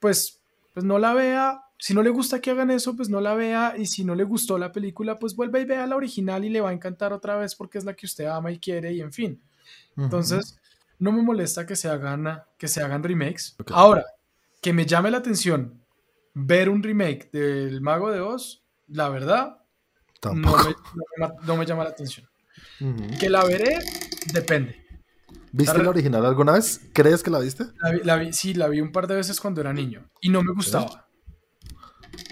pues, pues no la vea. Si no le gusta que hagan eso, pues no la vea. Y si no le gustó la película, pues vuelva y vea la original y le va a encantar otra vez porque es la que usted ama y quiere y en fin. Entonces, no me molesta que se hagan, que se hagan remakes. Ahora, que me llame la atención ver un remake del Mago de Oz, la verdad, no me, no me ma- no me llama la atención. Que la veré, depende. ¿Viste la- la original alguna vez? ¿Crees que la viste? La vi, la vi- sí, la vi un par de veces cuando era niño y no me gustaba.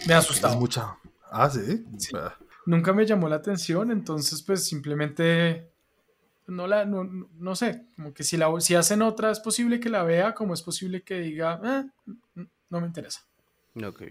Me Es asustaba. mucha. Ah, sí. Sí. Ah, Nunca me llamó la atención, entonces pues simplemente no la, no, no- no sé, como que si, la, si hacen otra es posible que la vea, como es posible que diga, "Eh, no me interesa. Ok.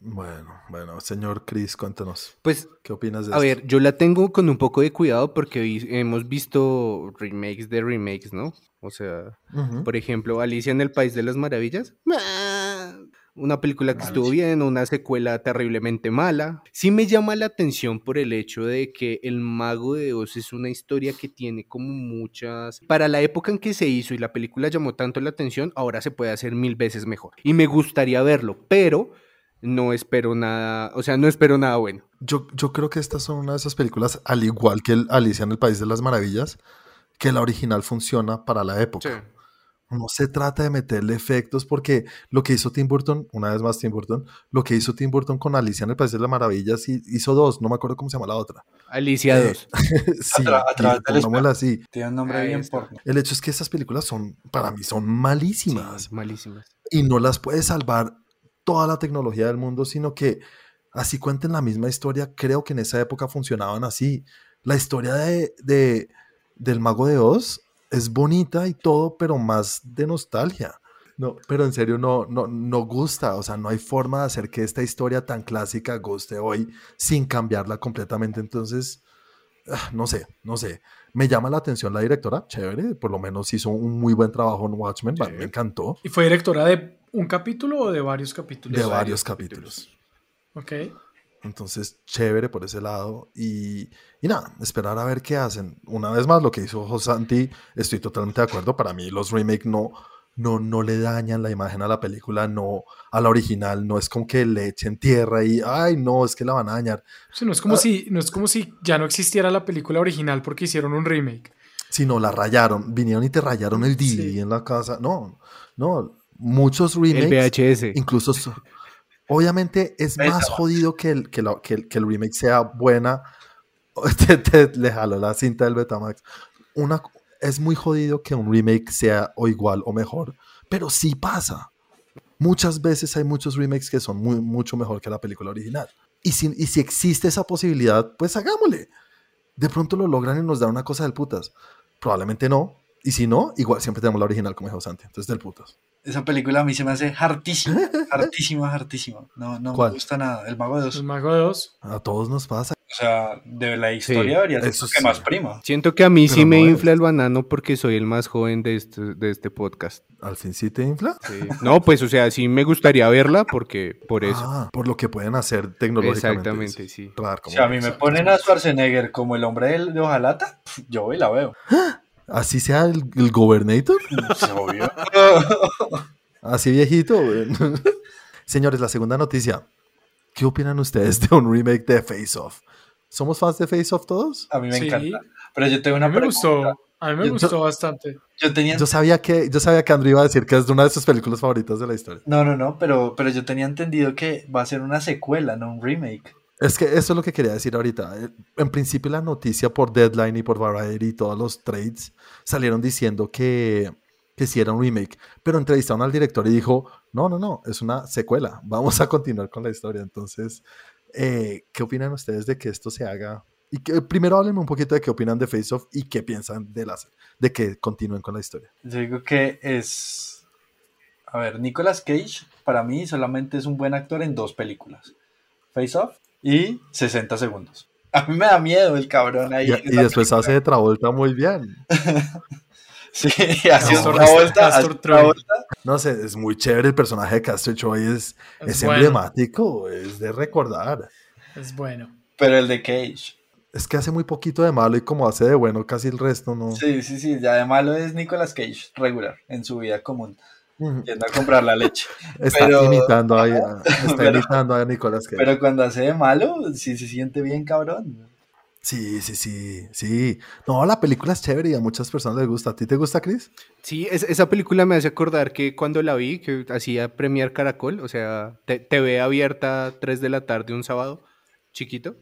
Bueno, bueno, señor Chris, cuéntanos. Pues ¿Qué opinas de A esto? ver, yo la tengo con un poco de cuidado porque vi- hemos visto remakes de remakes, ¿no? O sea, por ejemplo, Alicia en el País de las Maravillas. ah, Una película que estuvo bien, una secuela terriblemente mala. Sí me llama la atención por el hecho de que El Mago de Oz es una historia que tiene como muchas... Para la época en que se hizo y la película llamó tanto la atención, ahora se puede hacer mil veces mejor. Y me gustaría verlo, pero no espero nada, o sea, no espero nada bueno. Yo, yo creo que estas son una de esas películas, al igual que el Alicia en el País de las Maravillas, que la original funciona para la época. No se trata de meterle efectos porque lo que hizo Tim Burton, una vez más Tim Burton, lo que hizo Tim Burton con Alicia en el País de las Maravillas, hi- hizo dos, no me acuerdo cómo se llama la otra. Alicia Eh, 2. sí, tra- a través y del pongámosla así. Tiene un nombre Ahí bien porno. El hecho es que esas películas son, para mí, son Sí, malísimas. malísimas. y no las puede salvar toda la tecnología del mundo, sino que así cuenten la misma historia, creo que en esa época funcionaban así. La historia de, de- del mago de Oz es bonita y todo, pero más de nostalgia. No, pero en serio no, no, no gusta, o sea, no hay forma de hacer que esta historia tan clásica guste hoy sin cambiarla completamente. Entonces, ah, no sé, no sé. Me llama la atención la directora, chévere, por lo menos hizo un muy buen trabajo en Watchmen, Sí. me encantó. ¿Y fue directora de un capítulo o de varios capítulos? de varios varios capítulos. capítulos. Ok. Entonces, chévere por ese lado. Y, y nada, esperar a ver qué hacen. Una vez más, lo que hizo Josanti, estoy totalmente de acuerdo. Para mí, los remakes no, no, no le dañan la imagen a la película, no a la original. No es como que le echen tierra y, ay, no, es que la van a dañar. Sí, no, es como Ah. si, no es como si ya no existiera la película original porque hicieron un remake. Sino la rayaron. Vinieron y te rayaron el DVD Sí. en la casa. No, no. Muchos El remakes. VHS. Incluso, so- obviamente es más jodido que el, que, la- que el, que el remake sea buena. Te, te- le jalo la cinta del Betamax. Una, es muy jodido que un remake sea o igual o mejor, pero sí pasa. Muchas veces hay muchos remakes que son muy, mucho mejor que la película original. Y si, y si existe esa posibilidad, pues hagámosle. De pronto lo logran y nos da una cosa del putas. Probablemente no. Y si no, igual siempre tenemos la original, como dijo Santi. Entonces del putas. Esa película a mí se me hace hartísima, hartísima, hartísima. No, no ¿Cuál? me gusta nada. El Mago de Oz. El Mago de Oz. A todos nos pasa. O sea, de la historia Sí, debería ser que sí. más prima. Siento que a mí sí me es. infla el banano porque soy el más joven de este, de este podcast. Al fin sí te infla. Sí. No, pues, o sea, sí me gustaría verla porque, por eso. Ah, por lo que pueden hacer tecnológicamente. Exactamente, dices. sí. Claro, como- Si a mí me ponen a Schwarzenegger como el hombre de hojalata, pf, yo voy y la veo. Así sea el, el gobernator. Obvio. Así viejito. güey. Señores, la segunda noticia. ¿Qué opinan ustedes de un remake de Face Off? ¿Somos fans de Face Off todos? A mí me Sí. encanta. Pero yo tengo una A mí me pregunta. gustó. A mí me Yo- gustó bastante. Yo tenía... Yo sabía que, yo sabía que Andrew iba a decir que es de una de sus películas favoritas de la historia. No, no, no, pero, pero yo tenía entendido que va a ser una secuela, no un remake. Es que eso es lo que quería decir ahorita. Eh, En principio la noticia por Deadline y por Variety y todos los trades salieron diciendo que, que era un remake, pero entrevistaron al director y dijo, no, no, no, es una secuela, vamos a continuar con la historia. Entonces, eh, ¿qué opinan ustedes de que esto se haga? Y primero háblenme un poquito de qué opinan de Face Off y qué piensan de, las, de que continúen con la historia. Yo digo que es... A ver, Nicolas Cage para mí solamente es un buen actor en dos películas. Face Off y 60 segundos. A mí me da miedo el cabrón ahí. Y, después película. hace de Travolta muy bien. Sí, hace Castor- otra vuelta. hace Castor otra Troy. vuelta. No sé, es muy chévere el personaje de Castor Troy, es, Es es bueno. emblemático, es de recordar. Es bueno. Pero el de Cage. Es que hace muy poquito de malo y como hace de bueno casi el resto, ¿no? Sí, sí, sí. Ya de malo es Nicolas Cage, regular, en su vida común. Yendo a comprar la leche. Está Pero- imitando a, está Pero- imitando a Nicolas Cage. Pero cuando hace de malo, sí se siente bien cabrón. Sí, sí, sí, sí. No, la película es chévere y a muchas personas les gusta. ¿A ti te gusta, Chris? Sí, es- esa película me hace acordar que cuando la vi, que hacía Premier Caracol, o sea, te- TV abierta 3 de la tarde un sábado, chiquito,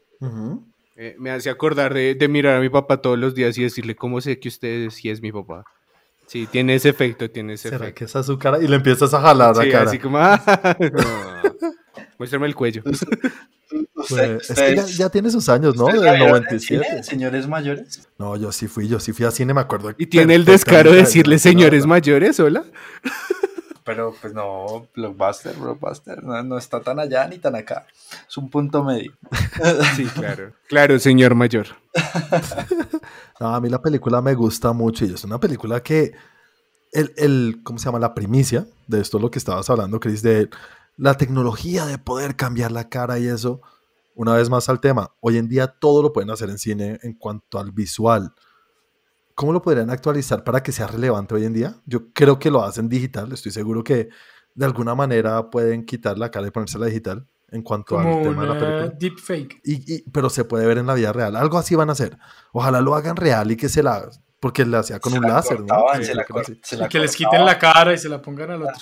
eh, me hace acordar de, de mirar a mi papá todos los días y decirle, ¿cómo sé que usted sí es mi papá? Sí, tiene ese efecto, tiene ese ¿Será efecto. que esa es su cara? Y le empiezas a jalar Sí, la cara. así como... "Ah". Muéstrame el cuello. Pues, es que ya, tiene sus años, ¿no? ¿ustedes la Del vieron en 97. cine, señores mayores? No, yo sí fui, yo sí fui a cine, me acuerdo. Y tiene el descaro de decirle señores mayores. mayores, hola. Pero pues no, blockbuster, blockbuster, no, no está tan allá ni tan acá. Es un punto medio. Sí, claro. Claro, señor mayor. No, a mí la película me gusta mucho y es una película que el, el, ¿cómo se llama? La primicia de esto, lo que estabas hablando, Chris, de la tecnología de poder cambiar la cara y eso. Una vez más al tema, hoy en día todo lo pueden hacer en cine en cuanto al visual. ¿Cómo lo podrían actualizar para que sea relevante hoy en día? Yo creo que lo hacen digital, estoy seguro que de alguna manera pueden quitar la cara y ponérsela digital en cuanto Como al tema de la película. deepfake. Y, y- pero se puede ver en la vida real. Algo así van a hacer. Ojalá lo hagan real y que se la. Porque la hacía con Se un la láser, ¿no? cortaban, se la creo que Y la les quiten la cara y se la pongan al otro.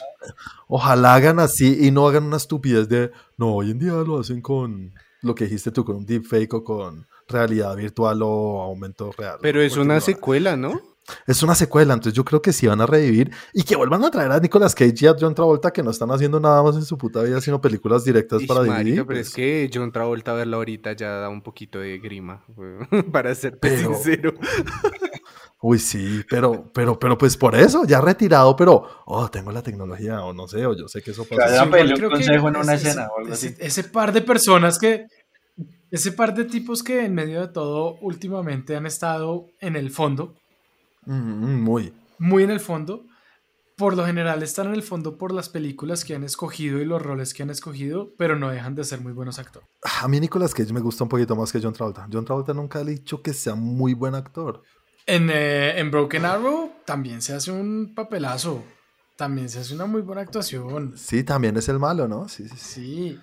Ojalá hagan así y no hagan una estupidez de. No, hoy en día lo hacen con lo que dijiste tú, con un deepfake o con realidad virtual o aumento real. Pero es una no- secuela, ¿no? Es una secuela, entonces yo creo que sí van a revivir y que vuelvan a traer a Nicolas Cage y a John Travolta que no están haciendo nada más en su puta vida, sino películas directas Ish, para marica, dividir. pero es que John Travolta verlo ahorita ya da un poquito de grima, para serte Pero- sincero. Uy, sí, pero, pero, pero pues por eso, ya retirado, pero, oh, tengo la tecnología, o no sé, o yo sé que eso pasa. haya Sí, igual pele- un creo que consejo en una ese- escena o algo ese, así. ese par de personas que. Ese par de tipos que en medio de todo últimamente han estado en el fondo, Mm, muy. muy en el fondo. Por lo general están en el fondo por las películas que han escogido y los roles que han escogido, pero no dejan de ser muy buenos actores. A mí Nicolas Cage me gusta un poquito más que John Travolta. John Travolta nunca le he dicho que sea muy buen actor. En, eh, en Broken Arrow también se hace un papelazo. También se hace una muy buena actuación. Sí, también es el malo, ¿no? Sí, sí, sí. Sí.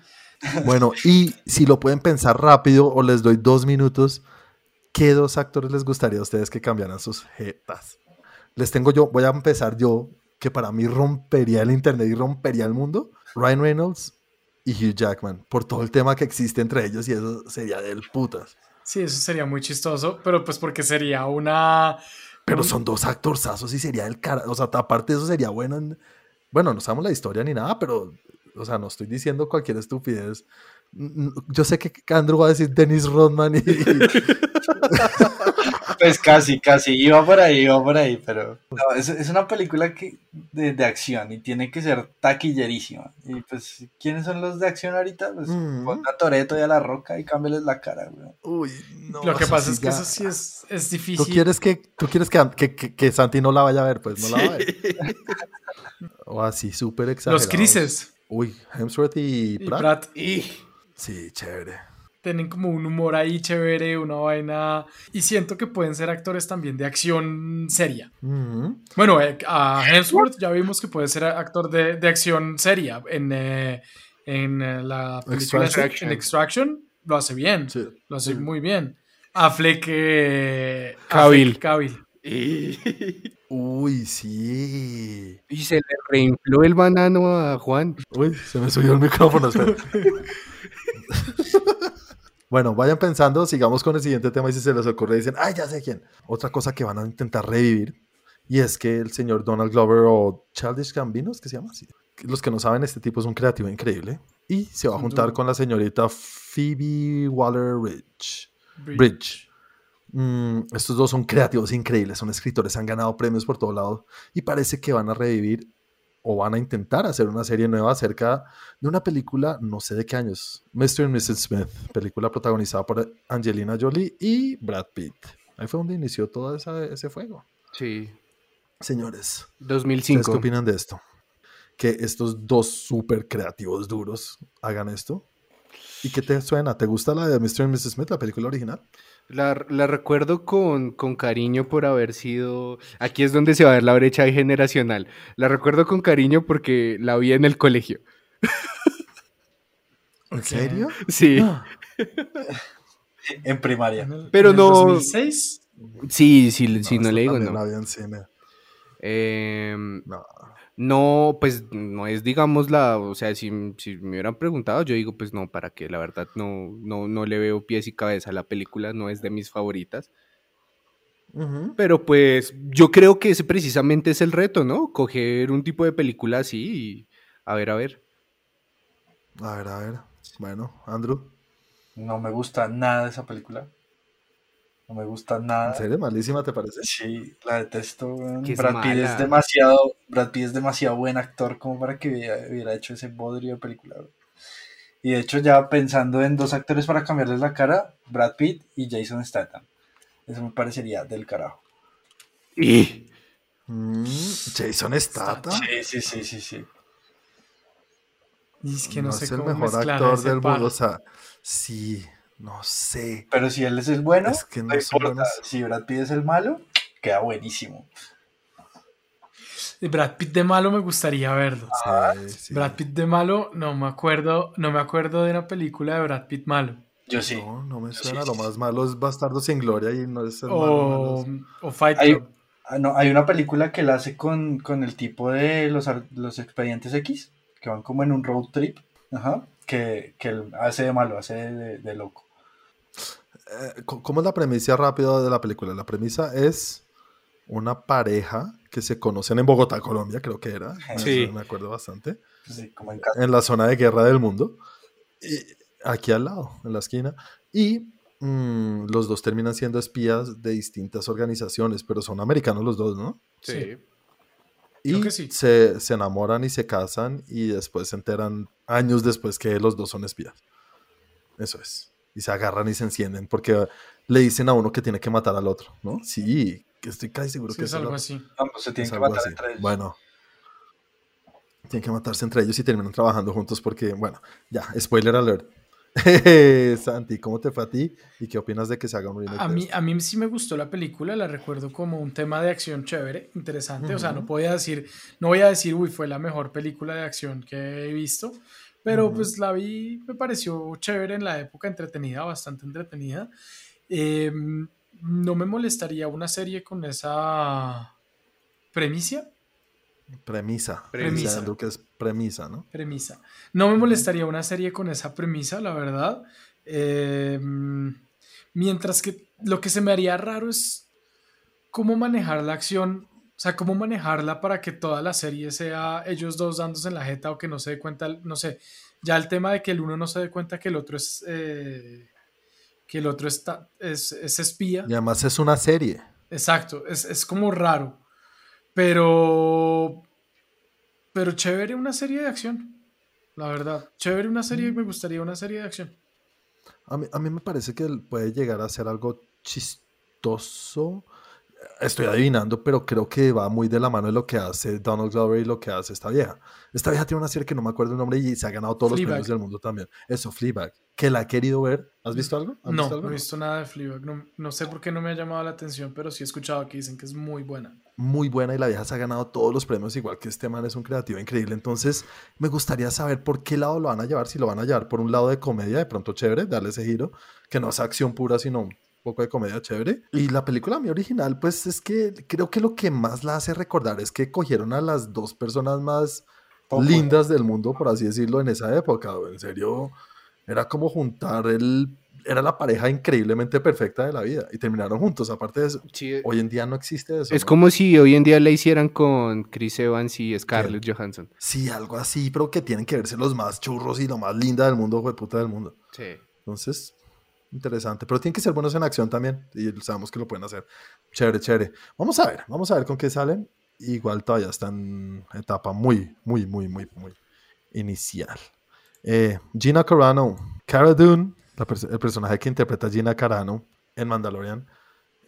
Bueno, y si lo pueden pensar rápido o les doy dos minutos, ¿qué dos actores les gustaría a ustedes que cambiaran sus jetas? Les tengo yo, voy a empezar yo, que para mí rompería el internet y rompería el mundo. Ryan Reynolds y Hugh Jackman, por todo el tema que existe entre ellos y eso sería del putas. Sí, eso sería muy chistoso, pero pues porque sería una... Pero son dos actorzazos y sería el cara. O sea, aparte de eso sería bueno. en- Bueno, no sabemos la historia ni nada, pero. O sea, no estoy diciendo cualquier estupidez. Yo sé que Andrew va a decir Dennis Rodman y. Pues casi, casi, iba por ahí, iba por ahí, pero no, es, es una película que, de, de acción y tiene que ser taquillerísima. Y pues, ¿quiénes son los de acción ahorita? Pues Mm. pon a Toreto y a La Roca y cámbiales la cara, güey. Uy, no. Lo que pasa sí es que ya- eso sí es, es ¿Tú difícil. quieres que, tú quieres que, que, que- que Santi no la vaya a ver? Pues no la va a ver. O así, súper exagerado. Los Crises Uy, Hemsworth y y Pratt. Pratt y Sí, chévere. tienen como un humor ahí chévere, una vaina. Y siento que pueden ser actores también de acción seria. Bueno, eh, a Hemsworth ya vimos que puede ser actor de, de acción seria. En, eh, en eh, la película Extraction. en Extraction lo hace bien. Sí. Lo hace muy bien. Affleck, eh, Cavill. Affleck Cavill. Uy, sí. Y se le reinfló el banano a Juan. Uy, se me subió el micrófono. bueno, vayan pensando, sigamos con el siguiente tema y si se les ocurre dicen, ay, ya sé quién. Otra cosa que van a intentar revivir y es que el señor Donald Glover o Childish Gambino, ¿es que se llama así? Los que no saben, este tipo es un creativo increíble y se va a juntar con la señorita Phoebe Waller-Bridge. Bridge. Bridge. Mm, estos dos son creativos increíbles, son escritores, han ganado premios por todo lado y parece que van a revivir o van a intentar hacer una serie nueva acerca de una película, no sé de qué años, Mr. y Mrs. Smith, película protagonizada por Angelina Jolie y Brad Pitt. Ahí fue donde inició todo esa- ese fuego. Sí. Señores, ¿ustedes 2005. qué opinan de esto? Que estos dos súper creativos duros hagan esto. ¿Y qué te suena? ¿Te gusta la de Mr. y Mrs. Smith, la película original? La, la recuerdo con, con cariño por haber sido... Aquí es donde se va a ver la brecha generacional. La recuerdo con cariño porque la vi en el colegio. ¿En serio? Sí, Ah. En primaria. En el- Pero en el no- 2006. sí, sí, sí, no, le digo no. la vi en cine. Em, No. no, pues no es, digamos, la... O sea, si, si me hubieran preguntado, yo digo, pues no, ¿para qué? La verdad, no, no, no le veo pies y cabeza a la película, no es de mis favoritas. Pero pues yo creo que ese precisamente es el reto, ¿no? Coger un tipo de película así y a ver, a ver. A ver, a ver. Bueno, Andrew. No me gusta nada esa película. No me gusta nada. ¿En serio? ¿Malísima te parece? Sí, la detesto. es Brad Pitt es demasiado, Brad Pitt es demasiado buen actor como para que hubiera, hecho ese bodrio de película. Y de hecho ya pensando en dos actores para cambiarles la cara, Brad Pitt y Jason Statham. Eso me parecería del carajo. Y Mm, Jason Statham. Sí, sí, sí, sí, sí. Y es que no, sé es el cómo mejor actor del par. mundo. O sea, sí, no sé. Pero si él es el bueno, Es que no importa. Si Brad Pitt es el malo, queda buenísimo. Brad Pitt de malo me gustaría verlo. Sí, sí. Brad Pitt de malo, no me acuerdo, no me acuerdo de una película de Brad Pitt malo. Yo sí. No, no me suena. sí, Lo más malo es Bastardo sin Gloria y no es el malo. O, malo. o Fight Hay- Club. Ah, no, hay una película que él hace con, con el tipo de los, los expedientes X, que van como en un road trip, ajá, que, que hace de malo, hace de, de loco. Eh, ¿Cómo es la premisa rápida de la película? La premisa es una pareja que se conocen en Bogotá, Colombia, creo que era. me- Sí. Me acuerdo bastante. Sí, como en casa. En la zona de guerra del mundo. Y aquí al lado, en la esquina. Y mm, los dos terminan siendo espías de distintas organizaciones, pero son americanos los dos, ¿no? sí. Sí. Y Creo que sí. se, se enamoran y se casan y después se enteran años después que los dos son espías. Eso es. Y se agarran y se encienden porque le dicen a uno que tiene que matar al otro, ¿no? Sí, que estoy casi seguro Sí, que es eso algo lo- así. No, pues se tienen es que matar así. entre ellos. Bueno. Tienen que matarse entre ellos y terminan trabajando juntos porque, bueno, ya, spoiler alert. Santi, ¿cómo te fue a ti? ¿Y qué opinas de que se haga un remake A mí, a mí sí me gustó la película, la recuerdo como un tema de acción chévere, interesante. O sea, no Ujú. voy a decir, no voy a decir, uy, fue la mejor película de acción que he visto, pero pues la vi, me pareció chévere en la época, entretenida, bastante entretenida. Eh, no me molestaría una serie con esa premisa, Premisa. Premisa. Andrew que es premisa, ¿no? premisa. No me molestaría una serie con esa premisa, la verdad. Eh, mientras que lo que se me haría raro es cómo manejar la acción, o sea, cómo manejarla para que toda la serie sea ellos dos dándose en la jeta o que no se dé cuenta, no sé, ya el tema de que el uno no se dé cuenta que el otro es, eh, que el otro está, es, es espía. Y además es una serie. Exacto, es, es como raro. Pero. Pero chévere una serie de acción. La verdad. Chévere una serie, me gustaría una serie de acción. A mí, a mí me parece que puede llegar a ser algo chistoso. Estoy adivinando, pero creo que va muy de la mano de lo que hace Donald Glover y lo que hace esta vieja. Esta vieja tiene una serie que no me acuerdo el nombre y se ha ganado todos Fleabag. los premios del mundo también. Eso, Fleabag. Que la he querido ver. ¿Has visto algo? ¿Has No, visto no he visto nada de Fleabag. No, no sé por qué no me ha llamado la atención, pero sí he escuchado que dicen que es muy buena. Muy buena y la vieja se ha ganado todos los premios, igual que este man es un creativo increíble. Entonces, me gustaría saber por qué lado lo van a llevar. Si lo van a llevar por un lado de comedia, de pronto chévere, darle ese giro, que no es acción pura, sino poco de comedia chévere. Y la película mi original, pues es que creo que lo que más la hace recordar es que cogieron a las dos personas más Poco. lindas del mundo, por así decirlo, en esa época. En serio, era como juntar el... Era la pareja increíblemente perfecta de la vida y terminaron juntos. Aparte de eso, Sí, hoy en día no existe eso. es ¿no? como si hoy en día la hicieran con Chris Evans y Scarlett Johansson. Sí, algo así, pero que tienen que verse los más churros y lo más linda del mundo, de puta del mundo. Sí. Entonces, interesante. Pero tienen que ser buenos en acción también. Y sabemos que lo pueden hacer. Chévere, chévere. Vamos a ver, vamos a ver con qué salen. Igual todavía está en etapa muy, muy, muy, muy, muy inicial. Eh, Gina Carano, Cara Dune, la el personaje que interpreta Gina Carano en Mandalorian,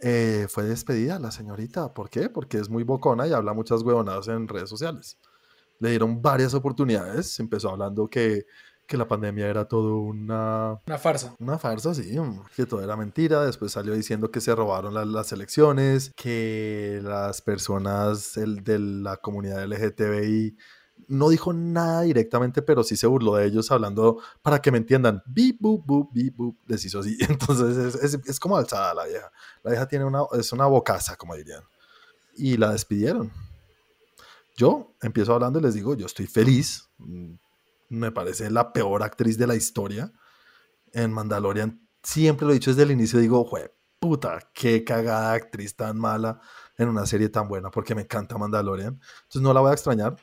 eh, fue despedida la señorita. ¿Por qué? Porque es muy bocona y habla muchas huevonadas en redes sociales. Le dieron varias oportunidades. Empezó hablando que, que la pandemia era todo una, Una farsa. una farsa, sí, mm, que todo era mentira. Después salió diciendo que se robaron la- las elecciones, que las personas el, de la comunidad LGTBI no dijo nada directamente, pero sí se burló de ellos hablando para que me entiendan. Bip, bup, bup, bip, bup, les hizo así. Entonces es, es- es como alzada la vieja. La vieja tiene una, es una bocaza, como dirían. Y la despidieron. Yo empiezo hablando y les digo, yo estoy feliz. Me parece la peor actriz de la historia en Mandalorian. Siempre lo he dicho desde el inicio, digo, jue puta, qué cagada actriz tan mala en una serie tan buena, porque me encanta Mandalorian. Entonces no la voy a extrañar.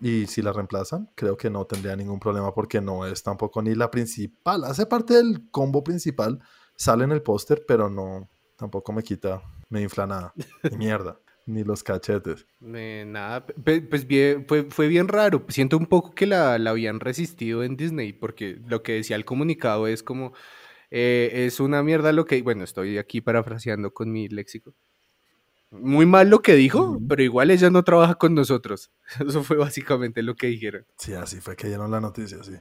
Y si la reemplazan, creo que no tendría ningún problema porque no es tampoco ni la principal. Hace parte del combo principal, sale en el póster, pero no, tampoco me quita, me infla nada. Mierda, ni los cachetes. Eh, nada, pues bien, fue, fue bien raro. Siento un poco que la, la habían resistido en Disney, porque lo que decía el comunicado es como, eh, es una mierda lo que, bueno, estoy aquí parafraseando con mi léxico. Muy mal lo que dijo, pero igual ella no trabaja con nosotros. Eso fue básicamente lo que dijeron. Sí, así fue que dieron la noticia, sí.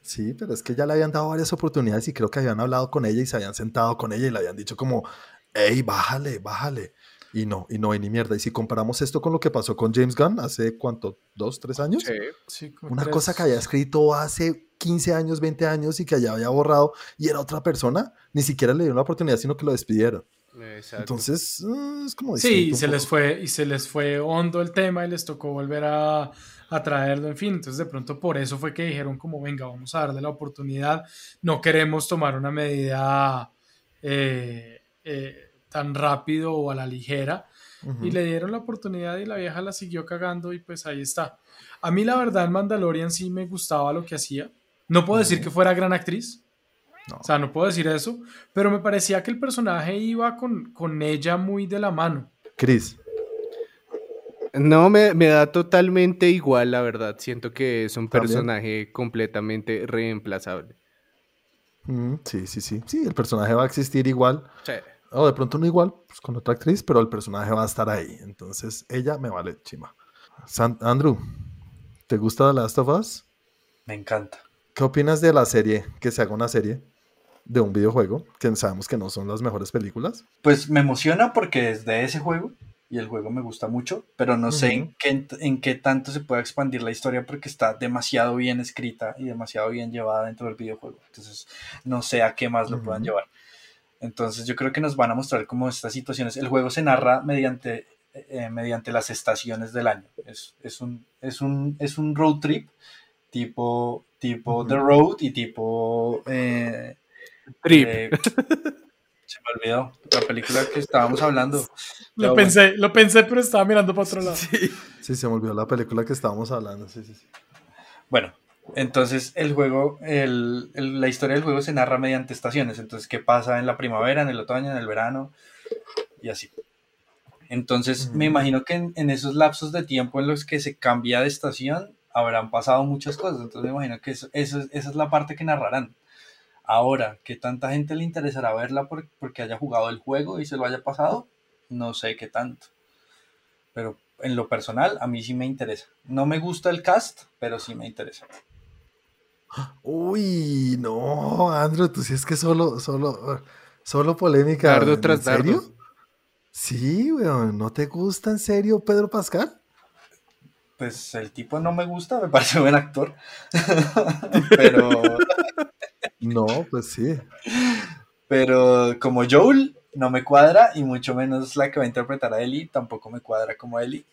Sí, pero es que ya le habían dado varias oportunidades y creo que habían hablado con ella y se habían sentado con ella y le habían dicho como, hey, bájale, bájale. Y no, y no, y ni mierda. Y si comparamos esto con lo que pasó con James Gunn hace, ¿cuánto? ¿Dos, tres años? Sí, Una tres- cosa que había escrito hace 15 años, 20 años y que ya había borrado y era otra persona, ni siquiera le dieron la oportunidad, sino que lo despidieron. Exacto. Entonces, mm, es como Sí, y se les fue, y se les fue hondo el tema y les tocó volver a, a traerlo, en fin. Entonces, de pronto por eso fue que dijeron como, venga, vamos a darle la oportunidad. No queremos tomar una medida eh, eh, tan rápido o a la ligera. Y le dieron la oportunidad y la vieja la siguió cagando y pues ahí está. A mí la verdad en Mandalorian sí me gustaba lo que hacía. No puedo decir que fuera gran actriz, No. o sea, no puedo decir eso, pero me parecía que el personaje iba con, con ella muy de la mano. Chris, No, me, me da totalmente igual, la verdad. Siento que es un También. personaje completamente reemplazable. mm, sí, sí, sí. Sí, el personaje va a existir igual. Sí. O de pronto no igual, pues con otra actriz, pero el personaje va a estar ahí. Entonces, ella me vale chima. San- Andrew, ¿te gusta The Last of Us? Me encanta. ¿Qué opinas de la serie, que se haga una serie de un videojuego, que sabemos que no son las mejores películas? Pues me emociona porque es de ese juego y el juego me gusta mucho, pero no sé en qué, en qué tanto se puede expandir la historia porque está demasiado bien escrita y demasiado bien llevada dentro del videojuego. Entonces no sé a qué más lo puedan Ujú. llevar. Entonces yo creo que nos van a mostrar como estas situaciones. El juego se narra mediante, eh, mediante las estaciones del año. Es, es, un, es, un, es un road trip tipo, tipo. The Road y tipo... eh, Trip. eh, se me olvidó la película que estábamos hablando. Lo Ya, pensé, lo pensé, pero estaba mirando para otro lado. Sí, se me olvidó la película que estábamos hablando. Sí, sí, sí. Bueno, entonces el juego, el- el- la historia del juego se narra mediante estaciones. Entonces, ¿qué pasa en la primavera, en el otoño, en el verano? Y así. Entonces, me Ujú. imagino que en, en esos lapsos de tiempo en los que se cambia de estación, habrán pasado muchas cosas. Entonces, me imagino que eso, eso es- esa es la parte que narrarán. Ahora, ¿qué tanta gente le interesará verla por- porque haya jugado el juego y se lo haya pasado? No sé qué tanto. Pero en lo personal, a mí sí me interesa. No me gusta el cast, pero sí me interesa. Uy, no, Andrew, tú sí es que solo, solo, solo polémica. Dardo ¿En tras dardo. serio? Sí, weón, ¿no te gusta en serio Pedro Pascal? Pues el tipo no me gusta, me parece buen actor. pero, No, pues sí. pero como Joel no me cuadra y mucho menos la que va a interpretar a Ellie tampoco me cuadra como Ellie.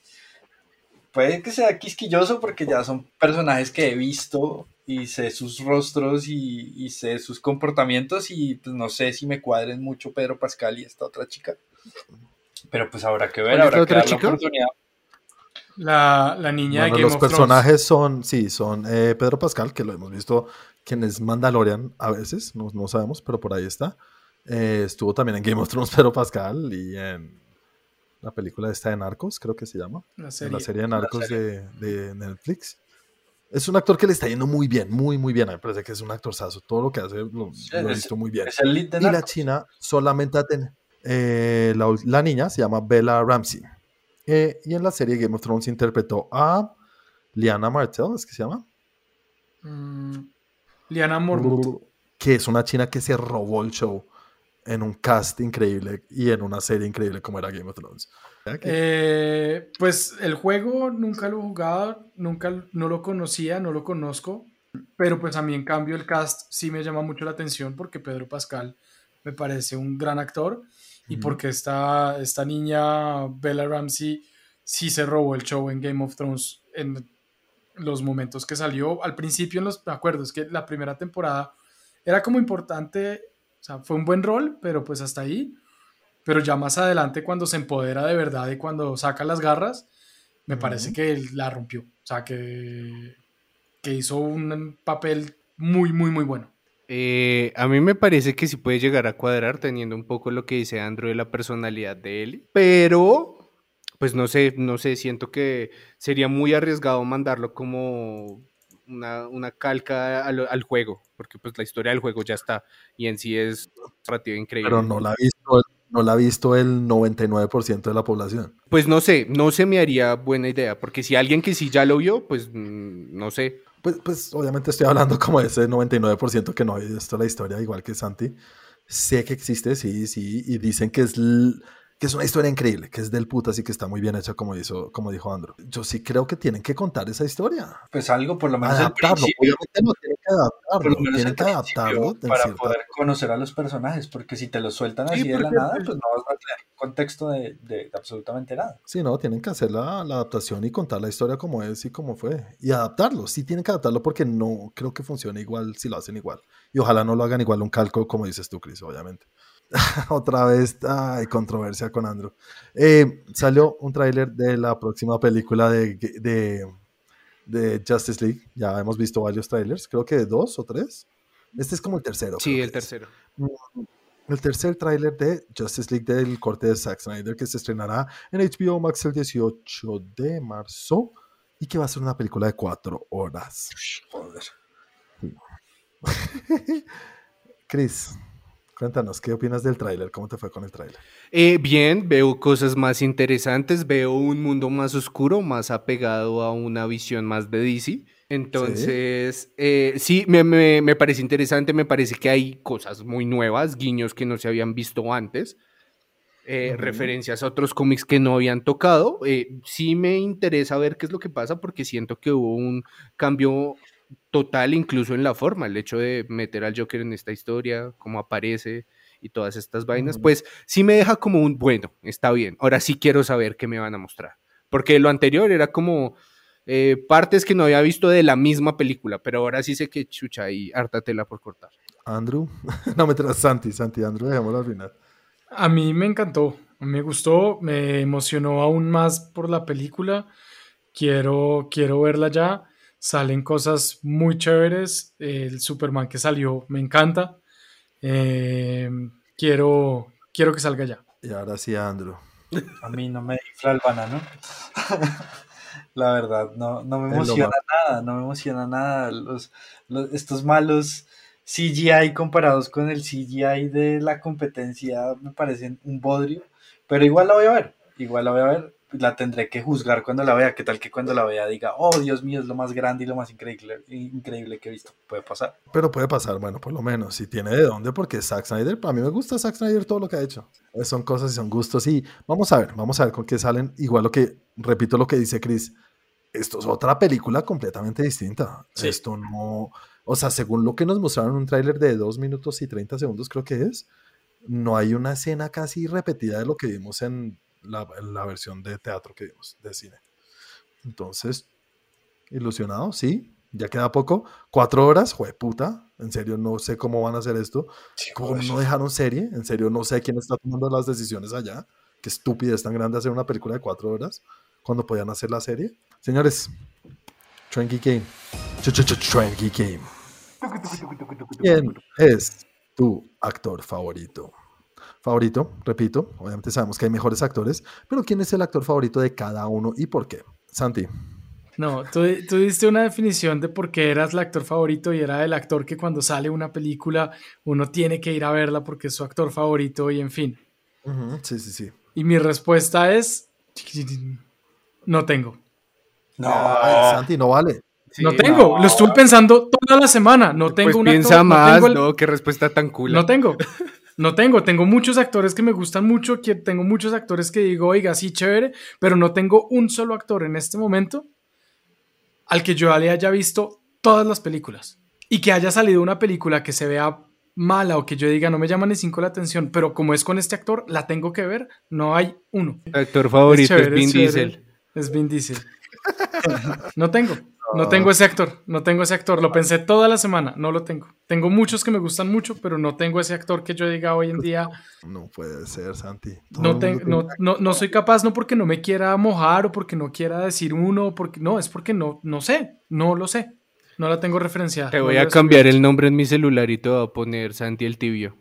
Puede que sea quisquilloso porque ya son personajes que he visto y sé sus rostros y, y sé sus comportamientos y pues no sé si me cuadren mucho Pedro Pascal y esta otra chica. Pero pues habrá que ver, ¿Cuál es habrá la que dar la oportunidad. La, la niña Bueno, de Game los of Thrones. personajes son, sí, son eh, Pedro Pascal, que lo hemos visto, quien es Mandalorian a veces, no, no sabemos, pero por ahí está. Eh, estuvo también en Game of Thrones Pedro Pascal y en la película esta de Narcos, creo que se llama. La en serie. la serie de Narcos serie. de, de Netflix. Es un actor que le está yendo muy bien, muy, muy bien. A mí me parece que es un actorzazo. Todo lo que hace lo, lo he visto muy bien. Es el lead de Y la china solamente tiene. la, ul- la niña se llama Bella Ramsey. Eh, y en la serie Game of Thrones interpretó a Liana Martell, ¿es que se llama? Mm, Liana Mormont. Que es una china que se robó el show en un cast increíble y en una serie increíble como era Game of Thrones. ¿Verdad que- Eh, pues el juego nunca lo he jugado, nunca no lo conocía, no lo conozco, pero pues a mí en cambio el cast sí me llama mucho la atención porque Pedro Pascal me parece un gran actor y porque esta, esta niña Bella Ramsey sí se robó el show en Game of Thrones en los momentos que salió. Al principio, en los, me acuerdo, es que la primera temporada era como importante, sea, fue un buen rol, pero pues hasta ahí. Pero ya más adelante, cuando se empodera de verdad y cuando saca las garras, me parece que él la rompió. O sea, que, que hizo un papel muy, muy, muy bueno. Eh, a mí me parece que sí puede llegar a cuadrar teniendo un poco lo que dice Andrew de la personalidad de él, pero pues no sé, no sé, siento que sería muy arriesgado mandarlo como una, una calca al, al juego, porque pues la historia del juego ya está y en sí es narrativa increíble. Pero no la ha visto, no la ha visto el 99% de la población. Pues no sé, no se me haría buena idea, porque si alguien que sí ya lo vio, pues mm, no sé. Pues, pues obviamente estoy hablando como de ese 99% que no ha visto la historia, igual que Santi. Sé que existe, sí, sí, y dicen que es, que es una historia increíble, que es del putas y que está muy bien hecha, como, hizo, como dijo Andrew. Yo sí creo que tienen que contar esa historia. Pues algo, por lo menos Adaptarlo, obviamente no tienen que por adaptarlo, lo menos tienen que adaptarlo para cierta- poder conocer a los personajes, porque si te los sueltan Sí, así de la nada, pues- pues no vas a tener contexto de, de- de absolutamente nada. Sí, no, tienen que hacer la, la adaptación y contar la historia como es y como fue. Y adaptarlo, sí tienen que adaptarlo porque no creo que funcione igual si lo hacen igual. Y ojalá no lo hagan igual un calco como dices tú, Chris, obviamente. Otra vez, hay controversia con Andrew. Eh, salió un tráiler de la próxima película de, de, de Justice League. Ya hemos visto varios trailers, creo que dos o tres. Este es como el tercero. Sí, el que es. El tercer tráiler de Justice League del corte de Zack Snyder que se estrenará en HBO Max el 18 de marzo y que va a ser una película de cuatro horas. Joder. Chris, cuéntanos, ¿qué opinas del tráiler? ¿Cómo te fue con el tráiler? Eh, bien, veo cosas más interesantes, veo un mundo más oscuro, más apegado a una visión más de DC. Entonces, eh, sí, me, me- me parece interesante, me parece que hay cosas muy nuevas, guiños que no se habían visto antes, eh, referencias a otros cómics que no habían tocado. Eh, sí me interesa ver qué es lo que pasa porque siento que hubo un cambio total incluso en la forma, el hecho de meter al Joker en esta historia, cómo aparece y todas estas vainas, pues sí me deja como un, bueno, está bien, ahora sí quiero saber qué me van a mostrar. Porque lo anterior era como eh, partes que no había visto de la misma película, pero ahora sí sé que chucha y harta tela por cortar. Andrew, no me traes Santi, Santi, Andrew, dejémoslo al final. A mí me encantó, me gustó, me emocionó aún más por la película. Quiero, quiero verla ya. Salen cosas muy chéveres. El Superman que salió me encanta. Eh, quiero, quiero que salga ya. Y ahora sí, Andrew. A mí no me infla el banano. La verdad, no, no me emociona nada, no me emociona nada. Los, los- estos malos CGI comparados con el CGI de la competencia me parecen un bodrio, pero igual la voy a ver, igual la voy a ver, la tendré que juzgar cuando la vea, qué tal que cuando la vea diga, oh Dios mío, es lo más grande y lo más increíble, increíble que he visto, puede pasar. Pero puede pasar, bueno, por lo menos, si tiene de dónde, porque Zack Snyder, a mí me gusta Zack Snyder todo lo que ha hecho. Son cosas y son gustos y vamos a ver, vamos a ver con qué salen. Igual lo que, repito lo que dice Chris, esto es otra película completamente distinta. Sí. Esto no, o sea, según lo que nos mostraron en un tráiler de 2 minutos y 30 segundos creo que es, no hay una escena casi repetida de lo que vimos en la, versión de teatro que vimos, de cine. Entonces, ilusionado, sí, ya queda poco. Cuatro horas, puta. En serio, no sé cómo van a hacer esto. ¿Cómo no dejaron serie? En serio, no sé quién está tomando las decisiones allá. Qué estupidez tan grande hacer una película de cuatro horas cuando podían hacer la serie. Señores, Tranky Game. Tranky Game. ¿Quién es tu actor favorito? Favorito, repito, obviamente sabemos que hay mejores actores, pero ¿quién es el actor favorito de cada uno y por qué? Santi. No, tú, tú diste una definición de por qué eras el actor favorito y era el actor que cuando sale una película uno tiene que ir a verla porque es su actor favorito y en fin. Sí, sí, sí. Y mi respuesta es... No tengo. No, Ay, Santi, no vale. Sí, no tengo. Lo estuve pensando toda la semana. No tengo Pues un piensa actor, no más, tengo el- ¿no? Qué respuesta tan cool. No tengo. No tengo. Tengo muchos actores que me gustan mucho. Que tengo muchos actores que digo, oiga, sí, chévere. Pero no tengo un solo actor en este momento al que yo le haya visto todas las películas. Y que haya salido una película que se vea mala o que yo diga, no me llama ni cinco la atención. Pero como es con este actor, la tengo que ver. No hay uno. actor favorito es, chévere, Vin. Diesel. Es Vin Diesel. No tengo. No tengo ese actor, no tengo ese actor. Lo pensé toda la semana, no lo tengo. Tengo muchos que me gustan mucho, pero no tengo ese actor que yo diga hoy en día. No puede ser, Santi. No, te- no, no, no soy capaz, no porque no me quiera mojar o porque no quiera decir uno, porque no, es porque no, no sé, no lo sé. No la tengo referenciada. Te voy a cambiar el nombre en mi celular y te voy a poner Santi el Tibio.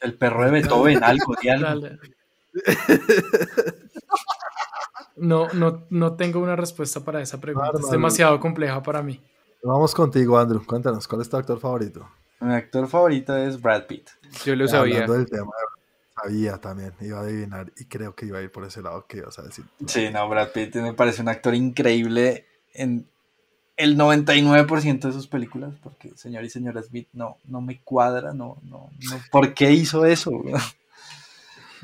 El perro de Beethoven, algo, di algo. Dale. No, no, no tengo una respuesta para esa pregunta. Es demasiado compleja para mí. Vamos contigo, Andrew. Cuéntanos, ¿cuál es tu actor favorito? Mi actor favorito es Brad Pitt. Yo lo sabía. Hablando del tema, sabía también, iba a adivinar y creo que iba a ir por ese lado que ibas a decir. Sí, no, Brad Pitt me parece un actor increíble en el 99% de sus películas, porque señor y señora Smith no, no me cuadra, no, no, no. ¿Por qué hizo eso?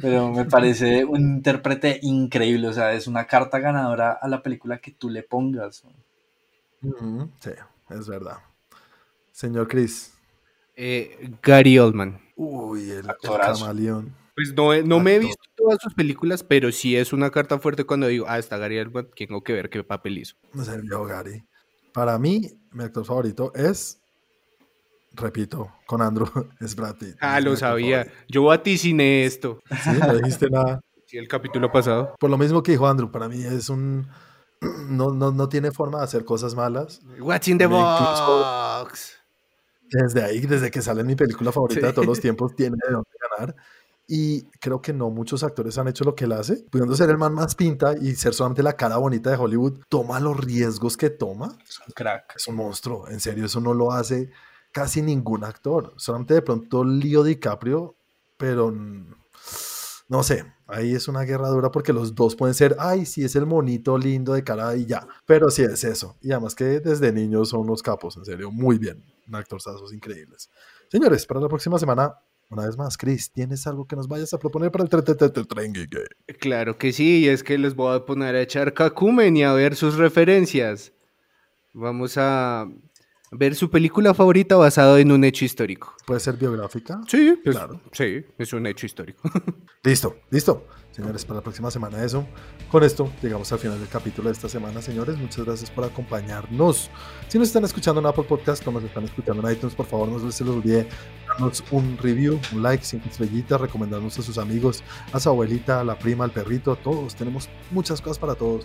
Pero me parece un intérprete increíble, o sea, es una carta ganadora a la película que tú le pongas. Sí, es verdad. Señor Chris. Eh, Gary Oldman. Uy, el, el camaleón. Pues no, he- no me he visto todas sus películas, pero sí es una carta fuerte cuando digo, ah, está Gary Oldman, tengo que ver qué papel hizo. No sé, yo, Gary. Para mí, mi actor favorito es, repito, con Andrew, es Brad Pitt. Ah, lo sabía. favorito. Yo vaticiné esto. Sí, no dijiste nada. Sí, el capítulo pasado. Por lo mismo que dijo Andrew, para mí es un... No, no, no tiene forma de hacer cosas malas. What's in the box? Desde ahí, desde que sale mi película favorita Sí. de todos los tiempos, tiene de dónde ganar. Y creo que no muchos actores han hecho lo que él hace. Pudiendo ser el man más pinta y ser solamente la cara bonita de Hollywood, toma los riesgos que toma. Es un crack. Es un monstruo. En serio, eso no lo hace casi ningún actor. Solamente de pronto Leo DiCaprio, pero no sé. Ahí es una guerra dura porque los dos pueden ser, ay, sí, es el monito lindo de cara y ya. Pero sí es eso. Y además que desde niños son unos capos, en serio, muy bien. Actorzazos increíbles. Señores, para la próxima semana, una vez más, Chris, ¿tienes algo que nos vayas a proponer para el tre- tre- tre- tren? Claro que sí, y es que les voy a poner a echar cacumen y a ver sus referencias. Vamos a ver su película favorita basada en un hecho histórico. ¿Puede ser biográfica? Sí, Claro. sí, es un hecho histórico. Listo, listo. Señores, para la próxima semana eso. Con esto llegamos al final del capítulo de esta semana, señores. Muchas gracias por acompañarnos. Si nos están escuchando en Apple Podcast o nos están escuchando en iTunes, por favor no se les olvide darnos un review, un like, cinco estrellitas, recomendarnos a sus amigos, a su abuelita, a la prima, al perrito, a todos. Tenemos muchas cosas para todos.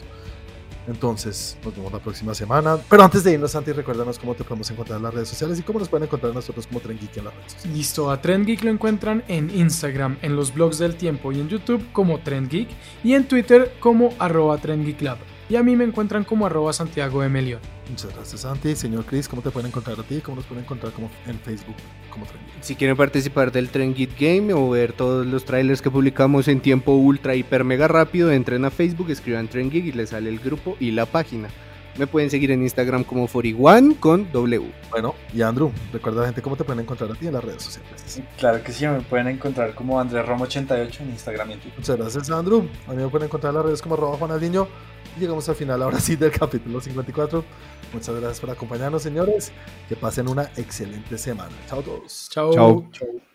Entonces, nos vemos la próxima semana. Pero antes de irnos, Santi, recuérdanos cómo te podemos encontrar en las redes sociales y cómo nos pueden encontrar nosotros como Tren Geek en las redes sociales. Listo, a Trend Geek lo encuentran en Instagram, en los blogs del tiempo y en YouTube como Trend Geek y en Twitter como arroba Lab. Y a mí me encuentran como arroba Santiago. León. Muchas gracias, Santi. Señor Chris, ¿cómo te pueden encontrar a ti? ¿Cómo nos pueden encontrar como en Facebook como? Si quieren participar del Tren Git Game o ver todos los trailers que publicamos en tiempo ultra, hiper, mega rápido, entren a Facebook, escriban Tren Geek y les sale el grupo y la página. Me pueden seguir en Instagram como 41 con W. Bueno, y Andrew, recuerda a la gente cómo te pueden encontrar a ti en las redes sociales. Claro que sí, me pueden encontrar como Andrés Romo 88 en Instagram y en Twitter. Muchas gracias, Andrew. A mí me pueden encontrar en las redes como arroba Juanaldiño. Y llegamos al final ahora sí del capítulo 54. Muchas gracias por acompañarnos, señores. Que pasen una excelente semana. Chao a todos. Chao. Chao. Chau.